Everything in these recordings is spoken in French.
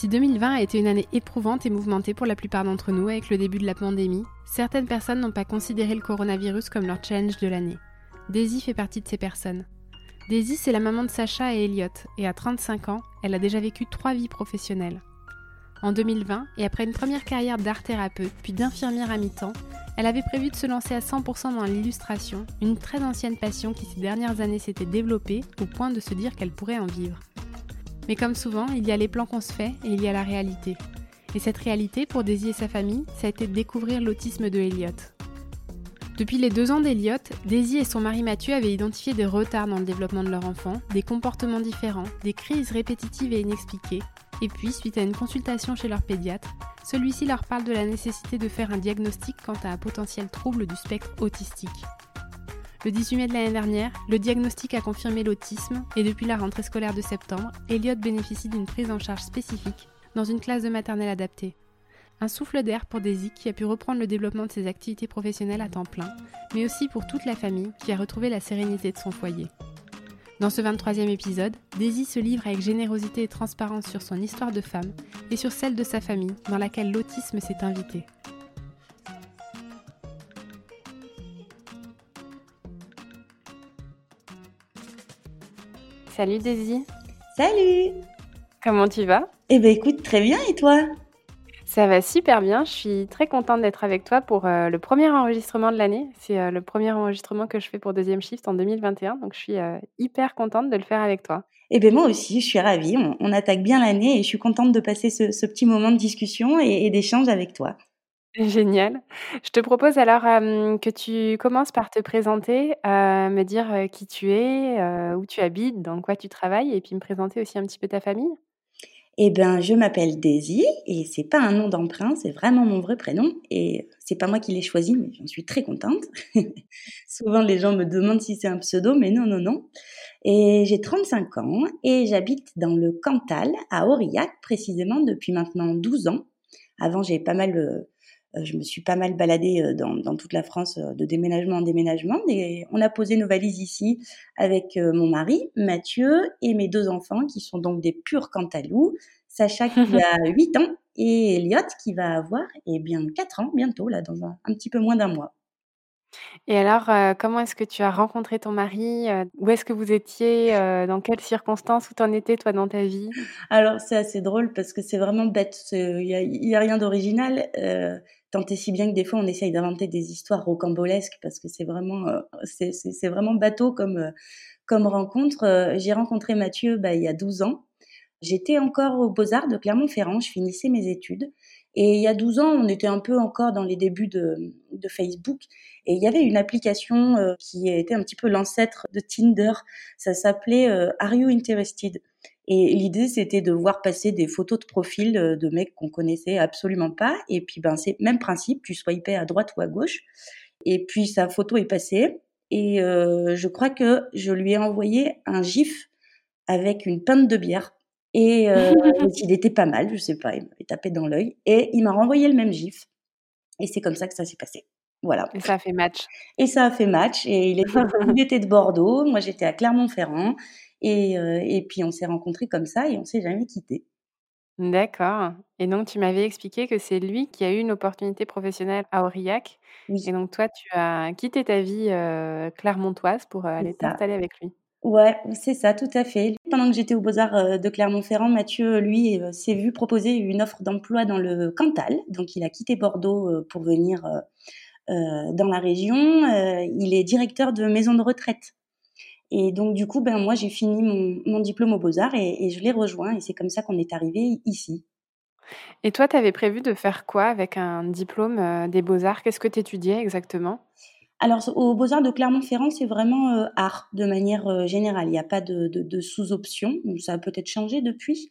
Si 2020 a été une année éprouvante et mouvementée pour la plupart d'entre nous avec le début de la pandémie, certaines personnes n'ont pas considéré le coronavirus comme leur challenge de l'année. Daisy fait partie de ces personnes. Daisy, c'est la maman de Sacha et Elliot, et à 35 ans, elle a déjà vécu trois vies professionnelles. En 2020, et après une première carrière d'art thérapeute puis d'infirmière à mi-temps, elle avait prévu de se lancer à 100% dans l'illustration, une très ancienne passion qui ces dernières années s'était développée au point de se dire qu'elle pourrait en vivre. Mais comme souvent, il y a les plans qu'on se fait et il y a la réalité. Et cette réalité, pour Daisy et sa famille, ça a été de découvrir l'autisme de Elliot. Depuis les deux ans d'Elliot, Daisy et son mari Mathieu avaient identifié des retards dans le développement de leur enfant, des comportements différents, des crises répétitives et inexpliquées. Et puis, suite à une consultation chez leur pédiatre, celui-ci leur parle de la nécessité de faire un diagnostic quant à un potentiel trouble du spectre autistique. Le 18 mai de l'année dernière, le diagnostic a confirmé l'autisme et depuis la rentrée scolaire de septembre, Elliot bénéficie d'une prise en charge spécifique dans une classe de maternelle adaptée. Un souffle d'air pour Daisy qui a pu reprendre le développement de ses activités professionnelles à temps plein, mais aussi pour toute la famille qui a retrouvé la sérénité de son foyer. Dans ce 23e épisode, Daisy se livre avec générosité et transparence sur son histoire de femme et sur celle de sa famille dans laquelle l'autisme s'est invité. Salut Daisy. Salut. Comment tu vas? Eh ben écoute, très bien et toi? Ça va super bien. Je suis très contente d'être avec toi pour euh, le premier enregistrement de l'année. C'est euh, le premier enregistrement que je fais pour Deuxième Shift en 2021, donc je suis euh, hyper contente de le faire avec toi. Eh bien moi aussi, je suis ravie. On, attaque bien l'année et je suis contente de passer ce, petit moment de discussion et d'échange avec toi. Génial. Je te propose alors, que tu commences par te présenter, me dire, qui tu es, où tu habites, dans quoi tu travailles et puis me présenter aussi un petit peu ta famille. Eh ben, je m'appelle Daisy et c'est pas un nom d'emprunt, c'est vraiment mon vrai prénom et c'est pas moi qui l'ai choisi, mais j'en suis très contente. Souvent les gens me demandent si c'est un pseudo, mais non, non, non. Et j'ai 35 ans et j'habite dans le Cantal, à Aurillac précisément depuis maintenant 12 ans. Avant, j'ai pas mal, euh, je me suis pas mal baladée euh, dans, dans toute la France euh, de déménagement en déménagement. Et on a posé nos valises ici avec mon mari, Mathieu, et mes deux enfants qui sont donc des purs cantalous. Sacha qui a 8 ans et Elliot qui va avoir eh bien 4 ans bientôt, là, dans un, un petit peu moins d'un mois. Et alors, comment est-ce que tu as rencontré ton mari? où est-ce que vous étiez? dans quelles circonstances? Où t'en étais toi dans ta vie? Alors c'est assez drôle parce que c'est vraiment bête, il y a rien d'original, Tant et si bien que des fois on essaye d'inventer des histoires rocambolesques parce que c'est vraiment euh, vraiment bateau comme euh, comme rencontre. Euh, j'ai rencontré Mathieu bah, il y a 12 ans. J'étais encore aux Beaux-Arts de Clermont-Ferrand, je finissais mes études. Et il y a 12 ans, on était un peu encore dans les débuts de, Facebook. Et il y avait une application qui était un petit peu l'ancêtre de Tinder. Ça s'appelait Are You Interested? Et l'idée, c'était de voir passer des photos de profil de mecs qu'on connaissait absolument pas. Et puis, ben, c'est même principe, tu swipais à droite ou à gauche. Et puis, sa photo est passée. Et euh, je crois que je lui ai envoyé un gif avec une pinte de bière. Et euh, il était pas mal, je sais pas, il m'avait tapé dans l'œil. Et il m'a renvoyé le même gif. Et c'est comme ça que ça s'est passé. Voilà. Et ça a fait match. Et ça a fait match. Et il était, il était de Bordeaux, moi j'étais à Clermont-Ferrand. Et, euh, et puis on s'est rencontrés comme ça et on s'est jamais quittés. D'accord. Et donc tu m'avais expliqué que c'est lui qui a eu une opportunité professionnelle à Aurillac. Oui. Et donc toi, tu as quitté ta vie euh, clermontoise pour euh, aller t'installer avec lui. Ouais, c'est ça, tout à fait. Pendant que j'étais aux Beaux-Arts de Clermont-Ferrand, Mathieu, lui, s'est vu proposer une offre d'emploi dans le Cantal. Donc, il a quitté Bordeaux pour venir dans la région. Il est directeur de maison de retraite. Et donc, du coup, ben, moi, j'ai fini mon, diplôme aux Beaux-Arts et, et je l'ai rejoint. Et c'est comme ça qu'on est arrivé ici. Et toi, tu avais prévu de faire quoi avec un diplôme euh, des beaux-arts? Qu'est-ce que tu étudiais exactement? Alors, aux Beaux-Arts de Clermont-Ferrand, c'est vraiment euh, art de manière euh, générale. Il n'y a pas de, sous-option. Ça a peut-être changé depuis.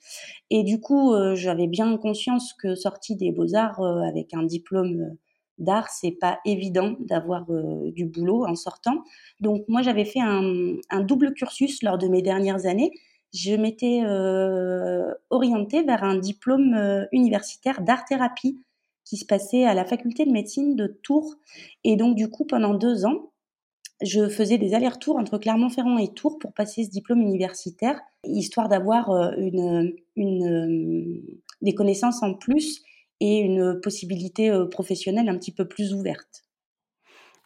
Et du coup, j'avais bien conscience que sortie des Beaux-Arts avec un diplôme d'art, c'est pas évident d'avoir du boulot en sortant. Donc, moi, j'avais fait un, double cursus lors de mes dernières années je m'étais euh, orientée vers un diplôme euh, universitaire d'art-thérapie qui se passait à la faculté de médecine de Tours. Et donc, du coup, pendant deux ans, je faisais des allers-retours entre Clermont-Ferrand et Tours pour passer ce diplôme universitaire, histoire d'avoir euh, une, une, des connaissances en plus et une possibilité professionnelle un petit peu plus ouverte.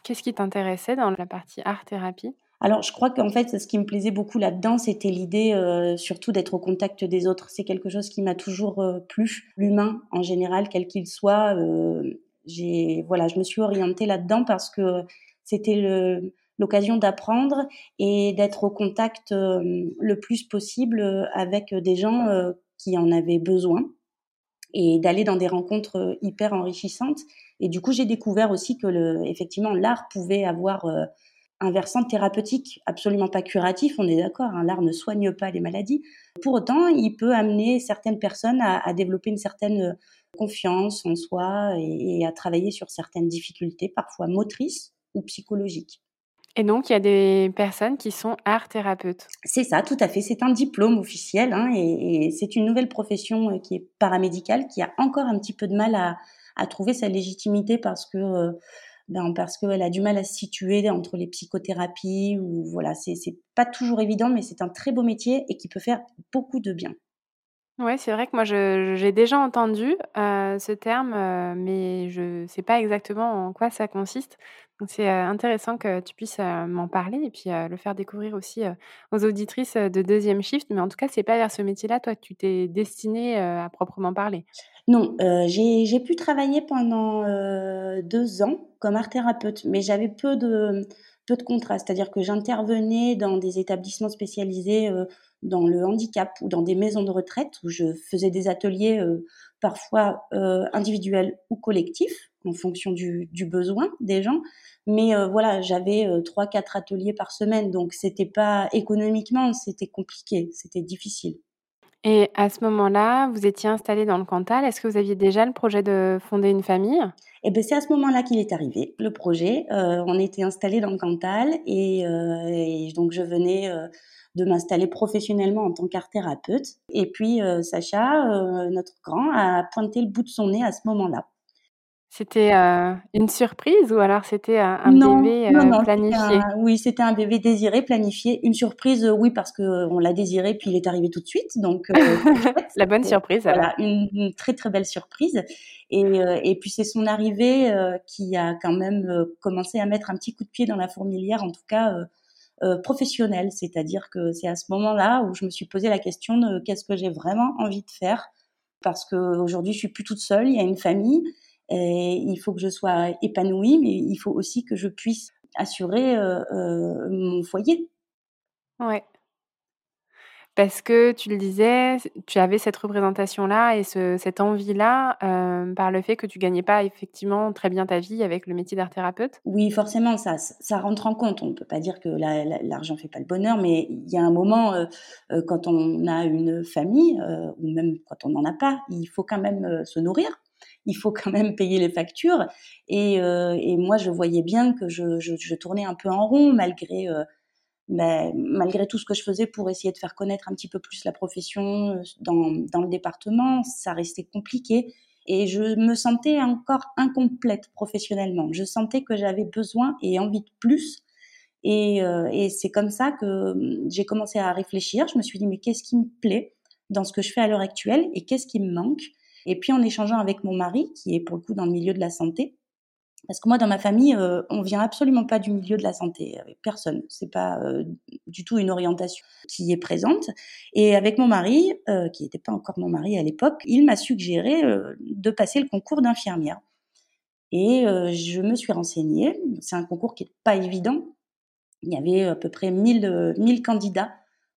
Qu'est-ce qui t'intéressait dans la partie art-thérapie? Alors, je crois qu'en fait, ce qui me plaisait beaucoup là-dedans, c'était l'idée euh, surtout d'être au contact des autres. C'est quelque chose qui m'a toujours euh, plu. L'humain, en général, quel qu'il soit, euh, voilà, je me suis orientée là-dedans parce que c'était l'occasion d'apprendre et d'être au contact le plus possible avec des gens qui en avaient besoin et d'aller dans des rencontres hyper enrichissantes. Et du coup, j'ai découvert aussi que effectivement, l'art pouvait avoir un versant thérapeutique absolument pas curatif, on est d'accord, hein, l'art ne soigne pas les maladies. Pour autant, il peut amener certaines personnes à, développer une certaine euh, confiance en soi et, à travailler sur certaines difficultés, parfois motrices ou psychologiques. Et donc, il y a des personnes qui sont art thérapeutes. C'est ça, tout à fait. C'est un diplôme officiel hein, et, c'est une nouvelle profession euh, qui est paramédicale, qui a encore un petit peu de mal à, trouver sa légitimité parce que euh, ben, parce qu'elle a du mal à se situer entre les psychothérapies ou voilà, c'est pas toujours évident, mais c'est un très beau métier et qui peut faire beaucoup de bien. Ouais, c'est vrai que moi j'ai déjà entendu euh, ce terme, euh, mais je ne sais pas exactement en quoi ça consiste. Donc c'est euh, intéressant que tu puisses m'en parler et puis le faire découvrir aussi aux auditrices de deuxième shift. Mais en tout cas, c'est pas vers ce métier-là, toi, que tu t'es destinée à proprement parler. Non, j'ai pu travailler pendant deux ans comme art thérapeute, mais j'avais peu de peu de contrats, c'est-à-dire que j'intervenais dans des établissements spécialisés dans le handicap ou dans des maisons de retraite où je faisais des ateliers euh, parfois euh, individuels ou collectifs en fonction du, besoin des gens. Mais euh, voilà, j'avais trois, quatre ateliers par semaine, donc c'était pas économiquement, c'était compliqué, c'était difficile. Et à ce moment-là, vous étiez installé dans le Cantal. Est-ce que vous aviez déjà le projet de fonder une famille? Eh ben, c'est à ce moment-là qu'il est arrivé, le projet. on était installé dans le Cantal et, et donc je venais de m'installer professionnellement en tant qu'art thérapeute. Et puis euh, Sacha, euh, notre grand, a pointé le bout de son nez à ce moment-là. C'était euh, une surprise ou alors c'était un, bébé planifié? Oui, c'était un bébé désiré, planifié. Une surprise, oui, parce qu'on l'a désiré, puis il est arrivé tout de suite. Donc, la bonne surprise. Voilà, une, très très belle surprise. Et, et puis c'est son arrivée qui a quand même commencé à mettre un petit coup de pied dans la fourmilière, en tout cas euh, professionnelle, c'est-à-dire que c'est à ce moment-là où je me suis posé la question de qu'est-ce que j'ai vraiment envie de faire, parce qu'aujourd'hui je suis plus toute seule, il y a une famille, et il faut que je sois épanouie, mais il faut aussi que je puisse assurer euh, euh, mon foyer. Ouais. Parce que tu le disais, tu avais cette représentation-là et cette envie-là euh, par le fait que tu gagnais pas effectivement très bien ta vie avec le métier d'art thérapeute? Oui, forcément, ça, ça rentre en compte. On ne peut pas dire que l'argent ne fait pas le bonheur, mais il y a un moment, euh, euh, quand on a une famille, ou même quand on n'en a pas, il faut quand même se nourrir. Il faut quand même payer les factures. Et, moi, je voyais bien que je, tournais un peu en rond malgré ben, malgré tout ce que je faisais pour essayer de faire connaître un petit peu plus la profession euh, dans, le département, ça restait compliqué et je me sentais encore incomplète professionnellement. Je sentais que j'avais besoin et envie de plus. Et, euh, c'est comme ça que j'ai commencé à réfléchir. Je me suis dit, mais qu'est-ce qui me plaît dans ce que je fais à l'heure actuelle et qu'est-ce qui me manque? Et puis en échangeant avec mon mari, qui est pour le coup dans le milieu de la santé, Parce que moi, dans ma famille, euh, on vient absolument pas du milieu de la santé, avec personne. C'est pas euh, du tout une orientation qui est présente. Et avec mon mari, euh, qui n'était pas encore mon mari à l'époque, il m'a suggéré de passer le concours d'infirmière. Et je me suis renseignée. C'est un concours qui n'est pas évident. Il y avait à peu près 1000, 1000 candidats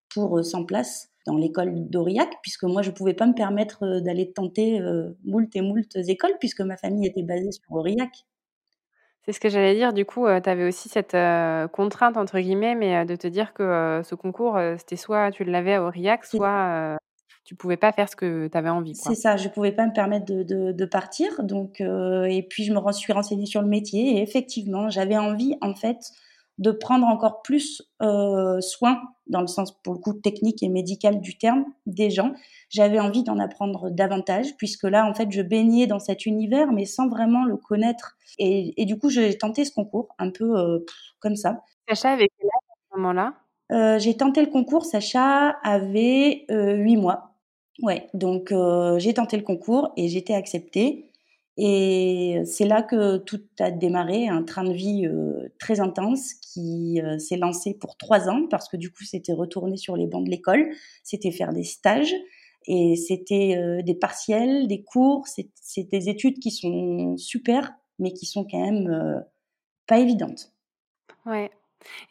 pour 100 places dans l'école d'Aurillac, puisque moi, je ne pouvais pas me permettre d'aller tenter moult et moult écoles, puisque ma famille était basée sur Aurillac. C'est ce que j'allais dire. Du coup, tu avais aussi cette contrainte, entre guillemets, mais de te dire que ce concours, c'était soit tu l'avais à Aurillac, soit tu pouvais pas faire ce que tu avais envie. C'est ça, je pouvais pas me permettre de, de, partir. Donc, et puis je me suis renseignée sur le métier et effectivement, j'avais envie en fait de prendre encore plus euh, soin, dans le sens pour le coup technique et médical du terme, des gens. J'avais envie d'en apprendre davantage, puisque là, en fait, je baignais dans cet univers, mais sans vraiment le connaître. Et, du coup, j'ai tenté ce concours, un peu euh, comme ça. Sacha avait quel âge à ce moment-là? Euh, J'ai tenté le concours, Sacha avait huit mois. Ouais, donc j'ai tenté le concours et j'étais acceptée. Et c'est là que tout a démarré, un train de vie euh, très intense qui euh, s'est lancé pour trois ans parce que du coup c'était retourner sur les bancs de l'école, c'était faire des stages et c'était euh, des partiels, des cours, c'est des études qui sont super mais qui sont quand même pas évidentes. Ouais.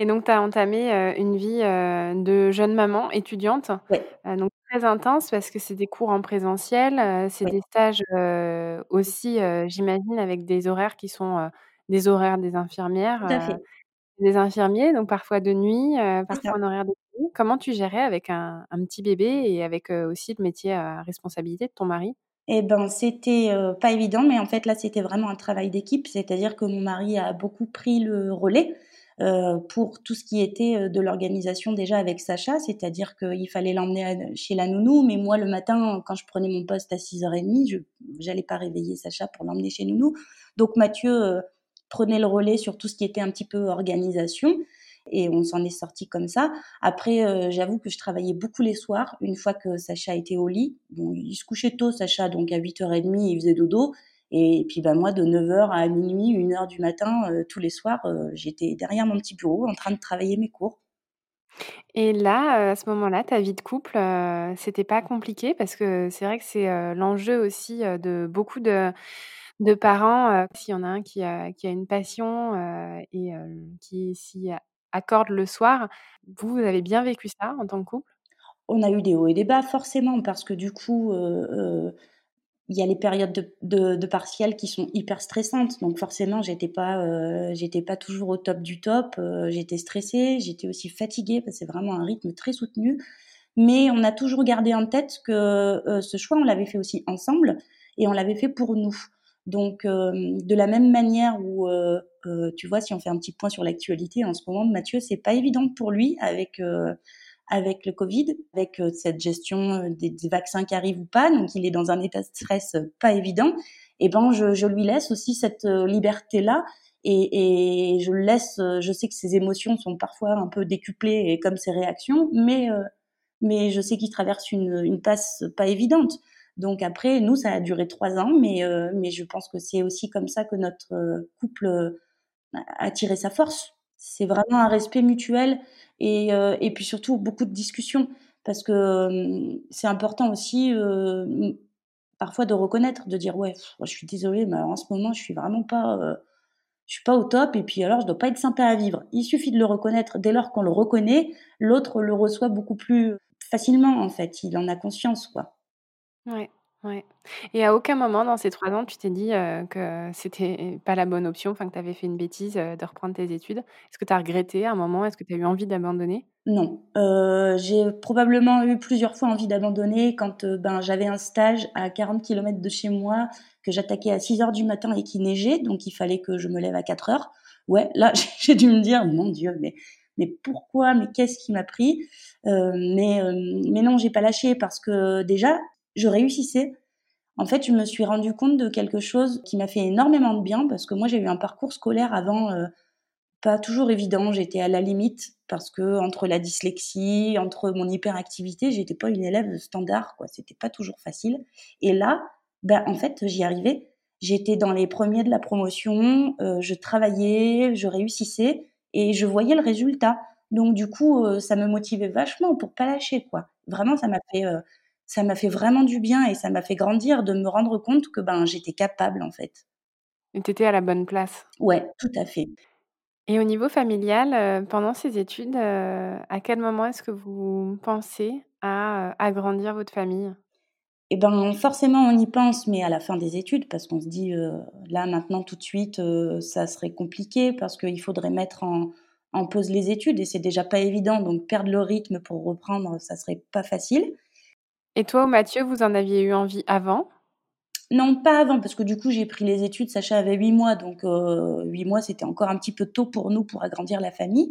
Et donc tu as entamé une vie de jeune maman étudiante. Ouais. donc très intense parce que c'est des cours en présentiel, c'est des stages aussi, j'imagine, avec des horaires qui sont des horaires des infirmières, des infirmiers, donc parfois de nuit, parfois en horaire de nuit. Comment tu gérais avec un, petit bébé et avec aussi le métier à responsabilité de ton mari? Eh ben, c'était pas évident, mais en fait là, c'était vraiment un travail d'équipe, c'est-à-dire que mon mari a beaucoup pris le relais. Euh, pour tout ce qui était euh, de l'organisation déjà avec Sacha, c'est-à-dire qu'il fallait l'emmener chez la nounou, mais moi le matin, quand je prenais mon poste à 6h30, je n'allais pas réveiller Sacha pour l'emmener chez nounou. Donc Mathieu euh, prenait le relais sur tout ce qui était un petit peu organisation. Et on s'en est sorti comme ça. Après, j'avoue que je travaillais beaucoup les soirs, une fois que Sacha était au lit. Bon, il se couchait tôt, Sacha, donc à 8h30, il faisait dodo. Et puis bah, moi, de 9h à minuit, 1h du matin, euh, tous les soirs, euh, j'étais derrière mon petit bureau en train de travailler mes cours. Et là, euh, à ce moment-là, ta vie de couple, c'était pas compliqué parce que c'est vrai que c'est l'enjeu aussi de beaucoup de, de parents. S'il y en a un qui a, qui a une passion et qui s'y accorde le soir, vous, vous avez bien vécu ça en tant que couple? On a eu des hauts et des bas forcément parce que du coup il y a les périodes de, de, de, partiels qui sont hyper stressantes. Donc forcément, j'étais pas, euh, j'étais pas toujours au top du top. Euh, j'étais stressée, j'étais aussi fatiguée parce que c'est vraiment un rythme très soutenu. Mais on a toujours gardé en tête que euh, ce choix, on l'avait fait aussi ensemble et on l'avait fait pour nous. Donc de la même manière où, tu vois, si on fait un petit point sur l'actualité en ce moment, Mathieu, c'est pas évident pour lui avec avec le Covid, avec euh, cette gestion euh, des, vaccins qui arrivent ou pas. Donc, il est dans un état de stress euh, pas évident. Et ben, je, je lui laisse aussi cette liberté-là. Et, et, je le laisse, je sais que ses émotions sont parfois un peu décuplées et comme ses réactions, mais, mais je sais qu'il traverse une, une passe pas évidente. Donc après, nous, ça a duré trois ans, mais, mais je pense que c'est aussi comme ça que notre couple a tiré sa force. C'est vraiment un respect mutuel et, euh, et puis surtout beaucoup de discussions parce que c'est important aussi euh, parfois de reconnaître, de dire ouais, je suis désolée, mais en ce moment je suis vraiment pas, euh, je suis pas au top et puis alors je dois pas être sympa à vivre. Il suffit de le reconnaître. Dès lors qu'on le reconnaît, l'autre le reçoit beaucoup plus facilement en fait. Il en a conscience quoi. Ouais. Ouais et à aucun moment dans ces trois ans, tu t'es dit, que que c'était pas la bonne option, que tu avais fait une bêtise, de reprendre tes études? Est-ce que tu as regretté à un moment? Est-ce que tu as eu envie d'abandonner? Non, j'ai probablement eu plusieurs fois envie d'abandonner quand, ben, j'avais un stage à 40 km de chez moi, que j'attaquais à 6:00 du matin et qu'il neigeait, donc il fallait que je me lève à 4:00. Ouais, là, j'ai dû me dire: «Mon Dieu, mais mais pourquoi? Mais qu'est-ce qui m'a pris?» mais mais non, j'ai pas lâché parce que déjà, je réussissais. En fait, je me suis rendu compte de quelque chose qui m'a fait énormément de bien parce que moi, j'ai eu un parcours scolaire avant euh, pas toujours évident. J'étais à la limite parce que entre la dyslexie, entre mon hyperactivité, j'étais pas une élève standard. C'était pas toujours facile. Et là, ben, en fait, j'y arrivais. J'étais dans les premiers de la promotion, je travaillais, je réussissais et je voyais le résultat. Donc du coup, ça me motivait vachement pour pas lâcher quoi. Vraiment, ça m'a fait ça m'a fait vraiment du bien et ça m'a fait grandir de me rendre compte que ben j'étais capable en fait. Et tu étais à la bonne place. Ouais, tout à fait. Et au niveau familial, heu, pendant ces études, heu, à quel moment est-ce que vous pensez à, heu, agrandir votre famille? Et ben, forcément on y pense, mais à la fin des études parce qu'on se dit, là maintenant tout de suite, ça serait compliqué parce qu'il faudrait mettre en en pause les études et c'est déjà pas évident donc perdre le rythme pour reprendre, ça serait pas facile. Et toi Mathieu, vous en aviez eu envie avant? Non, pas avant, parce que du coup, j'ai pris les études, Sacha avait 8 mois, donc heu, 8 mois, c'était encore un petit peu tôt pour nous pour agrandir la famille.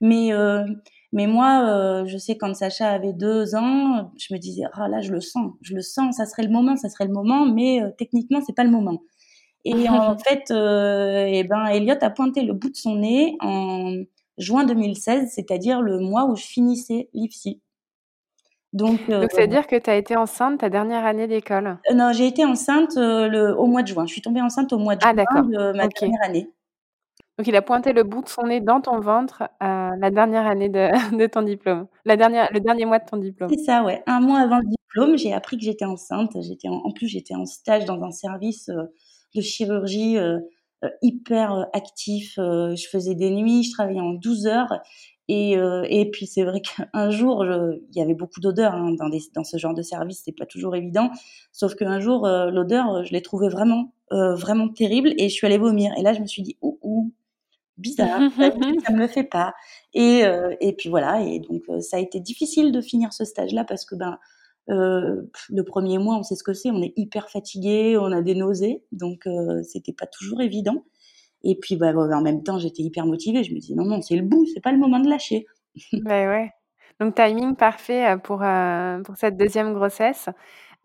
Mais heu, mais moi, heu, je sais quand Sacha avait 2 ans, je me disais: «Ah là, je le sens, je le sens, ça serait le moment, ça serait le moment, mais heu, techniquement, c'est pas le moment». Et en fait, et ben, Elliot a pointé le bout de son nez en juin 2016, c'est-à-dire le mois où je finissais l'IFSI. Donc, euh, Donc, c'est-à-dire que tu as été enceinte ta dernière année d'école euh, Non, j'ai été enceinte euh, le, au mois de juin. Je suis tombée enceinte au mois de ah, juin de ma dernière année. Donc, il a pointé le bout de son nez dans ton ventre à la dernière année de, de ton diplôme, la dernière, le dernier mois de ton diplôme. C'est ça, ouais. Un mois avant le diplôme, j'ai appris que j'étais enceinte. J'étais en, plus, j'étais en stage dans un service de chirurgie hyper actif. je faisais des nuits, je travaillais en 12 heures et, euh, et puis c'est vrai qu'un jour, il y avait beaucoup d'odeurs hein, dans, dans ce genre de service, c'est pas toujours évident. Sauf qu'un jour, euh, l'odeur, je l'ai trouvée vraiment, euh, vraiment terrible et je suis allée vomir. Et là, je me suis dit, ouh, ouh bizarre, ça me le fait pas. Et, euh, et puis voilà, et donc euh, ça a été difficile de finir ce stage-là parce que ben le premier mois, on sait ce que c'est, on est hyper fatigué, on a des nausées, donc c'était pas toujours évident. Et puis, bah, en même temps, j'étais hyper motivée. Je me disais, non, non, c'est le bout, c'est pas le moment de lâcher. Ben ouais. Donc, timing parfait pour, pour cette deuxième grossesse.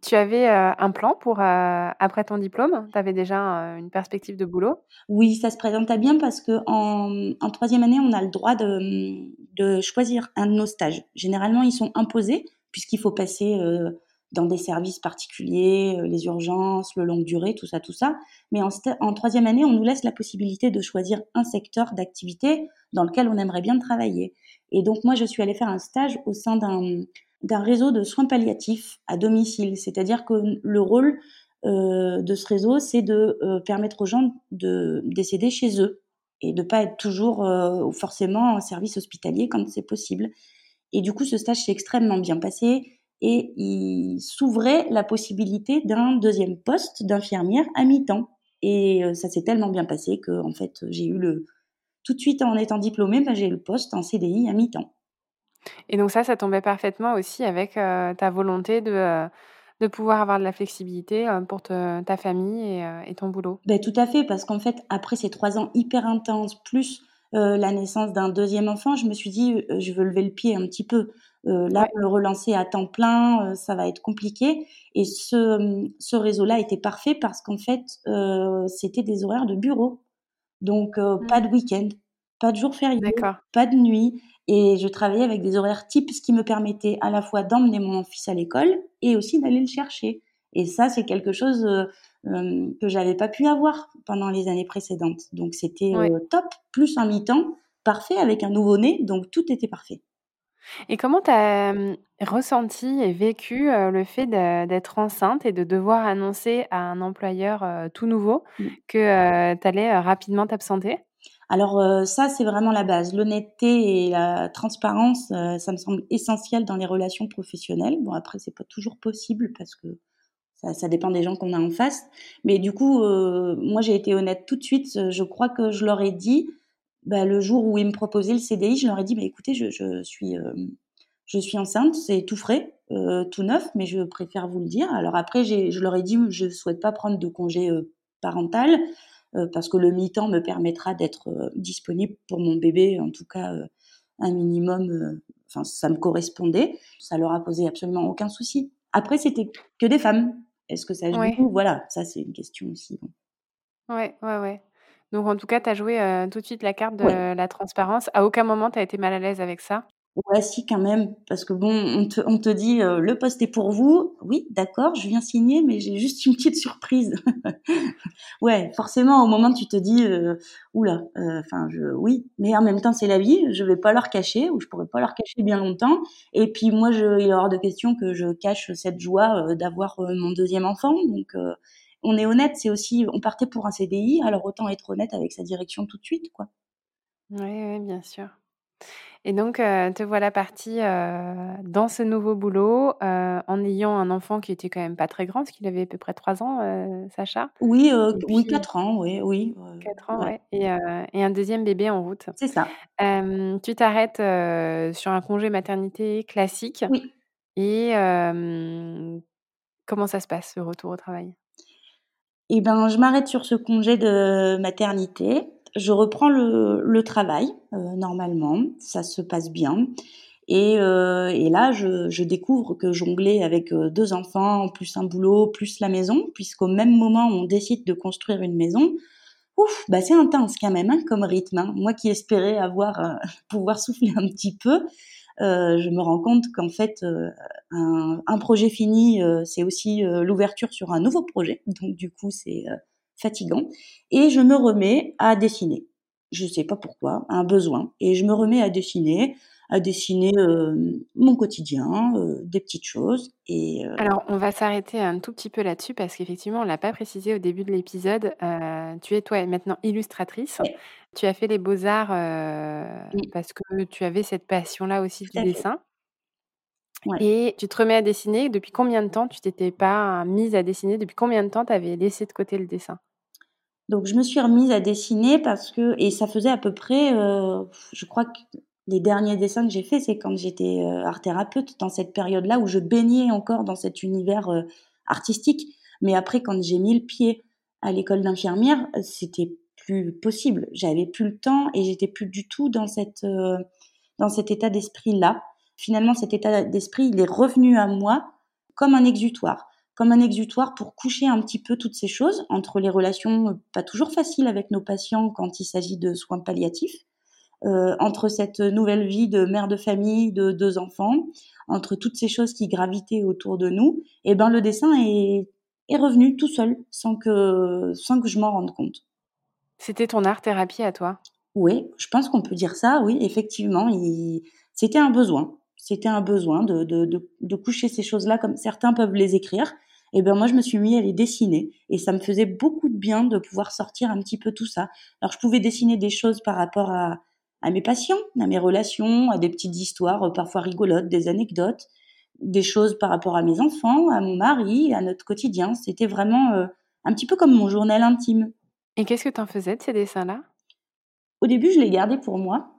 Tu avais un plan pour après ton diplôme? Tu avais déjà une perspective de boulot? Oui, ça se présentait bien parce qu'en en, troisième année, on a le droit de, de, choisir un de nos stages. Généralement, ils sont imposés puisqu'il faut passer dans des services particuliers, euh, les urgences, le longue durée, tout ça, tout ça. Mais en, en, troisième année, on nous laisse la possibilité de choisir un secteur d'activité dans lequel on aimerait bien travailler. Et donc moi, je suis allée faire un stage au sein d'un réseau de soins palliatifs à domicile. C'est-à-dire que le rôle euh, de ce réseau, c'est de euh, permettre aux gens de décéder chez eux et de pas être toujours euh, forcément en service hospitalier quand c'est possible. Et du coup, ce stage s'est extrêmement bien passé et il s'ouvrait la possibilité d'un deuxième poste d'infirmière à mi-temps. Et euh, ça s'est tellement bien passé que en fait j'ai eu le tout de suite en étant diplômée, ben, j'ai eu le poste en CDI à mi-temps. Et donc ça, ça tombait parfaitement aussi avec euh, ta volonté de, euh, de pouvoir avoir de la flexibilité pour ta famille et, et, ton boulot. Ben, tout à fait, parce qu'en fait, après ces trois ans hyper intenses, plus la naissance d'un deuxième enfant, je me suis dit, je veux lever le pied un petit peu. Euh, là, me relancer à temps plein, euh, ça va être compliqué. Et ce, ce réseau-là était parfait parce qu'en fait, euh, c'était des horaires de bureau. Donc, pas de mmh. week-end, pas de jour férié, pas de nuit. Et je travaillais avec des horaires types, ce qui me permettait à la fois d'emmener mon fils à l'école et aussi d'aller le chercher. Et ça, c'est quelque chose euh, que j'avais pas pu avoir pendant les années précédentes. Donc, c'était top, plus un mi-temps, parfait avec un nouveau-né. Donc, tout était parfait. Et comment tu as ressenti et vécu le fait d'être enceinte et de devoir annoncer à un employeur tout nouveau mmh. que tu allais rapidement t'absenter? Alors ça, c'est vraiment la base. L'honnêteté et la transparence, ça me semble essentiel dans les relations professionnelles. Bon, après, c'est pas toujours possible parce que ça, ça dépend des gens qu'on a en face. Mais du coup, moi, j'ai été honnête tout de suite. Je crois que je leur ai dit, bah, le jour où ils me proposaient le CDI, je leur ai dit, bah, écoutez, je, je suis, euh, je suis enceinte, c'est tout frais, euh, tout neuf, mais je préfère vous le dire. Alors après, je leur ai dit, je souhaite pas prendre de congé euh, parental parce que le mi-temps me permettra d'être disponible pour mon bébé, en tout cas un minimum. Enfin, ça me correspondait. Ça leur a posé absolument aucun souci. Après, c'était que des femmes. Est-ce que ça joue Voilà, ça c'est une question aussi. Ouais, ouais, ouais. Donc en tout cas, tu as joué, tout de suite la carte de la transparence. À aucun moment tu as été mal à l'aise avec ça? Ouais, si, quand même, parce que bon, on te, on te dit euh, le poste est pour vous. Oui, d'accord, je viens signer, mais j'ai juste une petite surprise. ouais, forcément, au moment tu te dis, euh, oula, enfin, je, oui, mais en même temps, c'est la vie. Je vais pas leur cacher, ou je pourrais pas leur cacher bien longtemps. Et puis moi, je, il est hors de question que je cache cette joie d'avoir mon deuxième enfant. Donc, on est honnête, c'est aussi, on partait pour un CDI, alors autant être honnête avec sa direction tout de suite, quoi. Oui, ouais, bien sûr. Et donc, euh, te voilà partie euh, dans ce nouveau boulot euh, en ayant un enfant qui était quand même pas très grand, parce qu'il avait à peu près 3 ans, Sacha. Oui, oui, 4 ans, oui, oui. 4 ans, ouais. Et, et, un deuxième bébé en route. C'est ça. tu t'arrêtes sur un congé maternité classique. Oui. Et comment ça se passe, le retour au travail? Eh ben, je m'arrête sur ce congé de maternité je reprends le, travail euh, normalement, ça se passe bien. Et, euh, là, je, découvre que jongler avec euh, deux enfants, plus un boulot, plus la maison, puisqu'au même moment on décide de construire une maison, ouf, bah c'est intense quand même hein, comme rythme. Hein. Moi qui espérais avoir pouvoir souffler un petit peu, je me rends compte qu'en fait, euh, un, un, projet fini, c'est aussi l'ouverture sur un nouveau projet. Donc du coup, c'est fatigant, et je me remets à dessiner. Je ne sais pas pourquoi, un besoin, et je me remets à dessiner, à dessiner euh, mon quotidien, euh, des petites choses. Et euh Alors, on va s'arrêter un tout petit peu là-dessus parce qu'effectivement, on l'a pas précisé au début de l'épisode. tu es toi maintenant illustratrice. Tu as fait les beaux arts parce que tu avais cette passion-là aussi du dessin. Et tu te remets à dessiner. Depuis combien de temps tu t'étais pas mise à dessiner? Depuis combien de temps tu avais laissé de côté le dessin? Donc je me suis remise à dessiner parce que et ça faisait à peu près, euh, je crois que les derniers dessins que j'ai faits, c'est quand j'étais euh, art thérapeute dans cette période-là où je baignais encore dans cet univers euh, artistique. Mais après, quand j'ai mis le pied à l'école d'infirmière, c'était plus possible. J'avais plus le temps et j'étais plus du tout dans cette dans cet état d'esprit-là finalement cet état d'esprit, il est revenu à moi comme un exutoire, comme un exutoire pour coucher un petit peu toutes ces choses entre les relations euh, pas toujours faciles avec nos patients quand il s'agit de soins palliatifs, euh, entre cette nouvelle vie de mère de famille, de deux enfants, entre toutes ces choses qui gravitaient autour de nous, et eh ben le dessin est, est revenu tout seul, sans que, sans que je m'en rende compte. C'était ton art thérapie à toi? Oui, je pense qu'on peut dire ça, oui, effectivement, c'était un besoin c'était un besoin de, de, de, de coucher ces choses-là comme certains peuvent les écrire. Et ben moi je me suis mis à les dessiner et ça me faisait beaucoup de bien de pouvoir sortir un petit peu tout ça. Alors je pouvais dessiner des choses par rapport à, à mes patients, à mes relations, à des petites histoires euh, parfois rigolotes, des anecdotes, des choses par rapport à mes enfants, à mon mari, à notre quotidien. C'était vraiment euh, un petit peu comme mon journal intime. Et qu'est-ce que tu en faisais de ces dessins-là? Au début, je les gardais pour moi.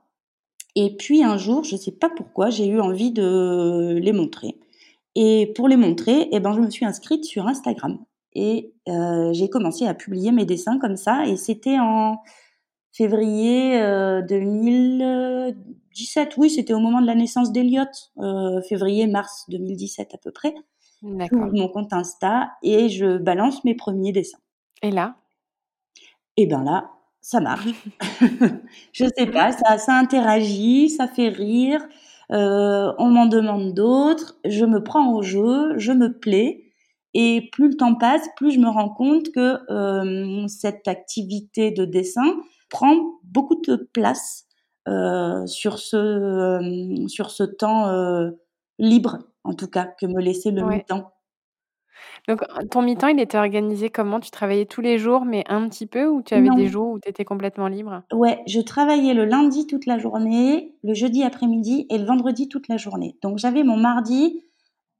Et puis un jour, je ne sais pas pourquoi, j'ai eu envie de les montrer. Et pour les montrer, eh ben, je me suis inscrite sur Instagram. Et euh, j'ai commencé à publier mes dessins comme ça. Et c'était en février 2017. Euh, oui, c'était au moment de la naissance d'Eliott, euh, février-mars 2017 à peu près. D'accord. mon compte Insta et je balance mes premiers dessins. Et là? Et ben là, ça marche. je sais pas, ça, ça interagit, ça fait rire. Euh, on m'en demande d'autres. Je me prends au jeu, je me plais. Et plus le temps passe, plus je me rends compte que euh, cette activité de dessin prend beaucoup de place euh, sur ce sur ce temps libre, en tout cas, que me laissait le mi-temps. Donc, ton mi-temps, il était organisé comment? Tu travaillais tous les jours, mais un petit peu ou tu avais des jours où tu étais complètement libre? Ouais, je travaillais le lundi toute la journée, le jeudi après-midi et le vendredi toute la journée. Donc, j'avais mon mardi,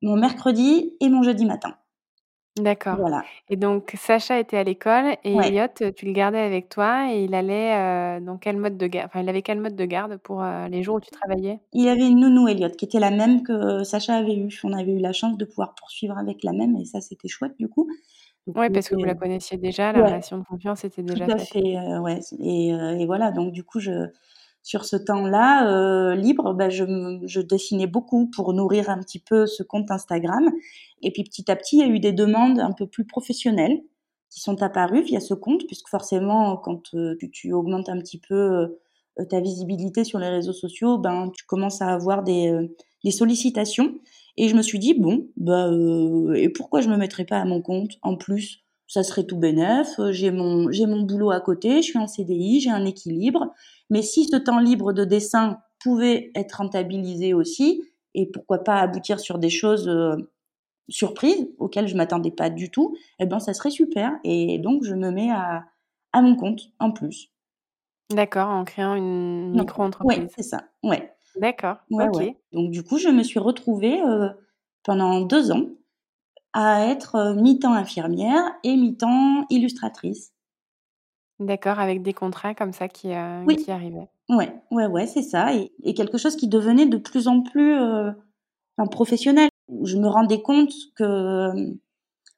mon mercredi et mon jeudi matin. D'accord. Voilà. Et donc Sacha était à l'école et Elliot, tu le gardais avec toi et il allait, dans quel mode de garde enfin, il avait quel mode de garde pour, les jours où tu travaillais? Il avait une nounou Elliot qui était la même que Sacha avait eu. On avait eu la chance de pouvoir poursuivre avec la même et ça, c'était chouette du coup. Oui, parce que vous la connaissiez déjà, la relation de confiance était déjà Tout à fait, ouais et et voilà donc du coup je sur ce temps-là euh, libre, bah, je, dessinais beaucoup pour nourrir un petit peu ce compte Instagram. Et puis petit à petit, il y a eu des demandes un peu plus professionnelles qui sont apparues via ce compte, puisque forcément, quand euh, tu, augmentes un petit peu ta visibilité sur les réseaux sociaux, ben tu commences à avoir des, des sollicitations. Et je me suis dit bon, bah et pourquoi je me mettrais pas à mon compte en plus ça serait tout bénef, j'ai mon, j'ai mon boulot à côté, je suis en CDI, j'ai un équilibre. Mais si ce temps libre de dessin pouvait être rentabilisé aussi, et pourquoi pas aboutir sur des choses surprise auquel je m'attendais pas du tout, eh ben ça serait super. Et donc je me mets à, à mon compte en plus. D'accord, en créant une micro-entreprise. Oui, c'est ça. Ouais. D'accord. ok. Donc du coup, je me suis retrouvée euh, pendant deux ans à être euh, mi-temps infirmière et mi-temps illustratrice. D'accord, avec des contrats comme ça qui, euh, qui arrivaient. Ouais, ouais, ouais, c'est ça. Et, et, quelque chose qui devenait de plus en plus professionnel je me rendais compte que euh,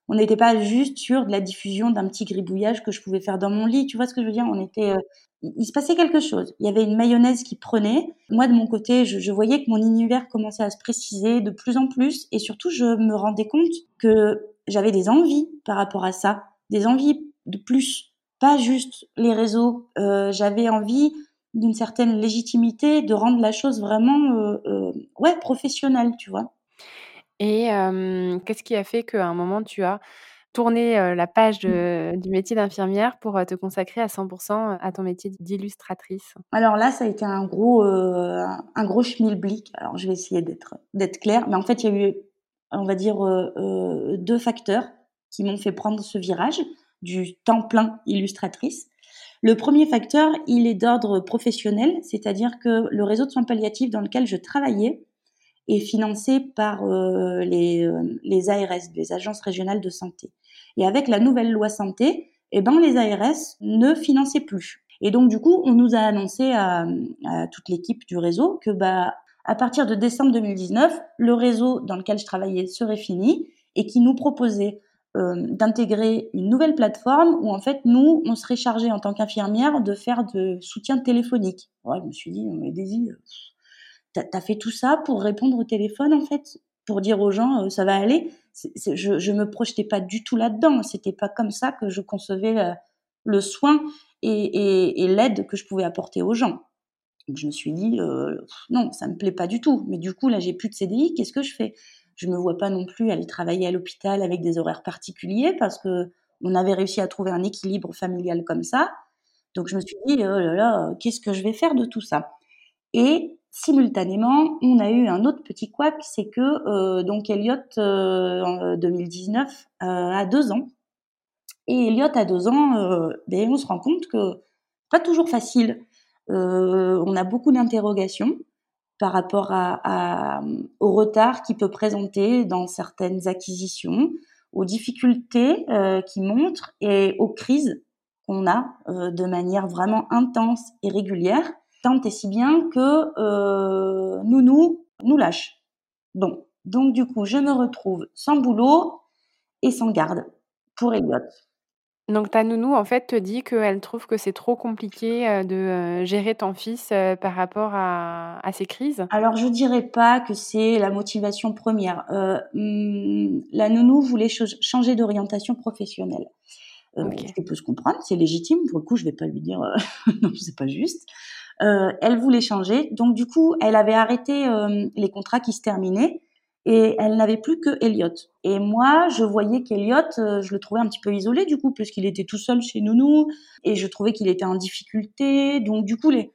on n'était pas juste sur de la diffusion d'un petit gribouillage que je pouvais faire dans mon lit. Tu vois ce que je veux dire? On était, euh, il se passait quelque chose. Il y avait une mayonnaise qui prenait. Moi, de mon côté, je, je, voyais que mon univers commençait à se préciser de plus en plus, et surtout, je me rendais compte que j'avais des envies par rapport à ça, des envies de plus, pas juste les réseaux. Euh, j'avais envie d'une certaine légitimité, de rendre la chose vraiment, euh, euh ouais, professionnelle, tu vois. Et qu'est-ce qui a fait qu'à un moment, tu as tourné la page mmh. du métier d'infirmière pour te consacrer à 100% à ton métier d'illustratrice? Alors là, ça a été un gros, un gros schmilblick. Alors je vais essayer d'être d'être claire, mais en fait, il y a eu, on va dire, deux facteurs qui m'ont fait prendre ce virage du temps plein illustratrice. Le premier facteur, il est d'ordre professionnel, c'est-à-dire que le réseau de soins palliatifs dans lequel je travaillais est financé par euh, les, euh, les ARS, les agences régionales de santé. Et avec la nouvelle loi santé, eh ben, les ARS ne finançaient plus. Et donc, du coup, on nous a annoncé à, toute l'équipe du réseau que, bah, à partir de décembre 2019, le réseau dans lequel je travaillais serait fini et qui nous proposait euh, d'intégrer une nouvelle plateforme où, en fait, nous, on serait chargé en tant qu'infirmière de faire de soutien téléphonique. Ouais, je me suis dit, mais Daisy, t'as as fait tout ça pour répondre au téléphone en fait, pour dire aux gens euh, ça va aller? je, je me projetais pas du tout là-dedans. C'était pas comme ça que je concevais euh, le, soin et, et, l'aide que je pouvais apporter aux gens. Donc je me suis dit euh, non, ça me plaît pas du tout. Mais du coup là j'ai plus de CDI, qu'est-ce que je fais? Je me vois pas non plus aller travailler à l'hôpital avec des horaires particuliers parce que on avait réussi à trouver un équilibre familial comme ça. Donc je me suis dit oh là là, qu'est-ce que je vais faire de tout ça? Et simultanément, on a eu un autre petit couac, c'est que euh, donc Elliot euh, en 2019 euh, a deux ans. Et Elliot a deux ans, ben, on se rend compte que pas toujours facile. on a beaucoup d'interrogations par rapport au retard qu'il peut présenter dans certaines acquisitions, aux difficultés qu'il montre et aux crises qu'on a de manière vraiment intense et régulière tant et si bien que euh, Nounou nous lâche. Bon, donc du coup, je me retrouve sans boulot et sans garde pour Elliot. Donc ta nounou, en fait, te dit qu'elle trouve que c'est trop compliqué euh, de euh, gérer ton fils euh, par rapport à, à, ces crises Alors, je dirais pas que c'est la motivation première. Hmm, la nounou voulait changer d'orientation professionnelle. Okay. Ce qui peut se comprendre, c'est légitime. Pour le coup, je vais pas lui dire non, c'est pas juste. Euh, elle voulait changer. Donc du coup, elle avait arrêté euh, les contrats qui se terminaient et elle n'avait plus que Elliot. Et moi, je voyais qu'Elliot, euh, je le trouvais un petit peu isolé du coup, puisqu'il était tout seul chez Nounou et je trouvais qu'il était en difficulté. Donc du coup, les,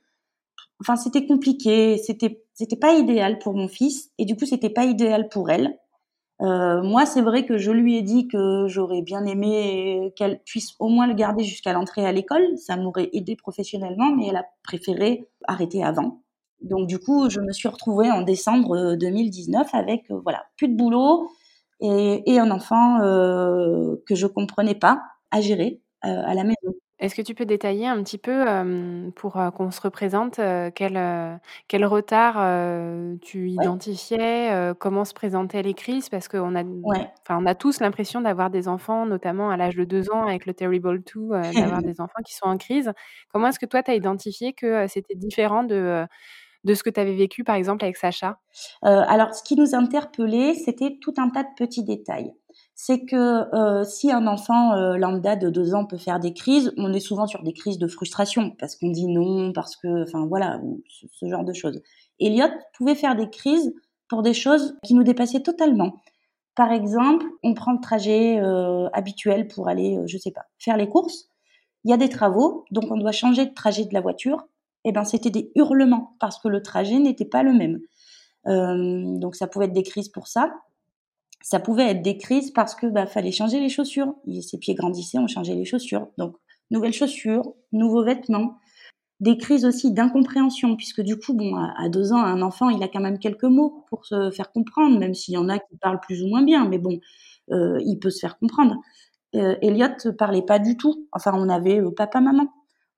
enfin, c'était compliqué, c'était, c'était pas idéal pour mon fils et du coup, c'était pas idéal pour elle. Euh, moi, c'est vrai que je lui ai dit que j'aurais bien aimé qu'elle puisse au moins le garder jusqu'à l'entrée à l'école. Ça m'aurait aidé professionnellement, mais elle a préféré arrêter avant. Donc du coup, je me suis retrouvée en décembre 2019 euh, avec euh, voilà plus de boulot et, un enfant euh, que je comprenais pas à gérer à la maison. Est-ce que tu peux détailler un petit peu, pour, qu'on se représente, quel, quel retard, tu identifiais? comment se présentaient les crises? Parce qu'on a on a tous l'impression d'avoir des enfants, notamment à l'âge de 2 ans avec le Terrible 2, d'avoir des enfants qui sont en crise. Comment est-ce que toi, tu as identifié que, c'était différent de, de ce que tu avais vécu, par exemple, avec Sacha? alors ce qui nous interpellait, c'était tout un tas de petits détails. C'est que euh, si un enfant euh, lambda de deux ans peut faire des crises, on est souvent sur des crises de frustration parce qu'on dit non, parce que, enfin voilà, ce, genre de choses. Elliot pouvait faire des crises pour des choses qui nous dépassaient totalement. Par exemple, on prend le trajet euh, habituel pour aller, je sais pas, faire les courses. Il y a des travaux, donc on doit changer de trajet de la voiture. Et eh ben c'était des hurlements parce que le trajet n'était pas le même. donc ça pouvait être des crises pour ça ça pouvait être des crises parce que bah fallait changer les chaussures. Ses pieds grandissaient, on changeait les chaussures. Donc nouvelles chaussures, nouveaux vêtements. Des crises aussi d'incompréhension puisque du coup bon à, deux ans un enfant il a quand même quelques mots pour se faire comprendre même s'il y en a qui parlent plus ou moins bien mais bon euh, il peut se faire comprendre. Euh, Elliot parlait pas du tout. Enfin on avait euh, papa maman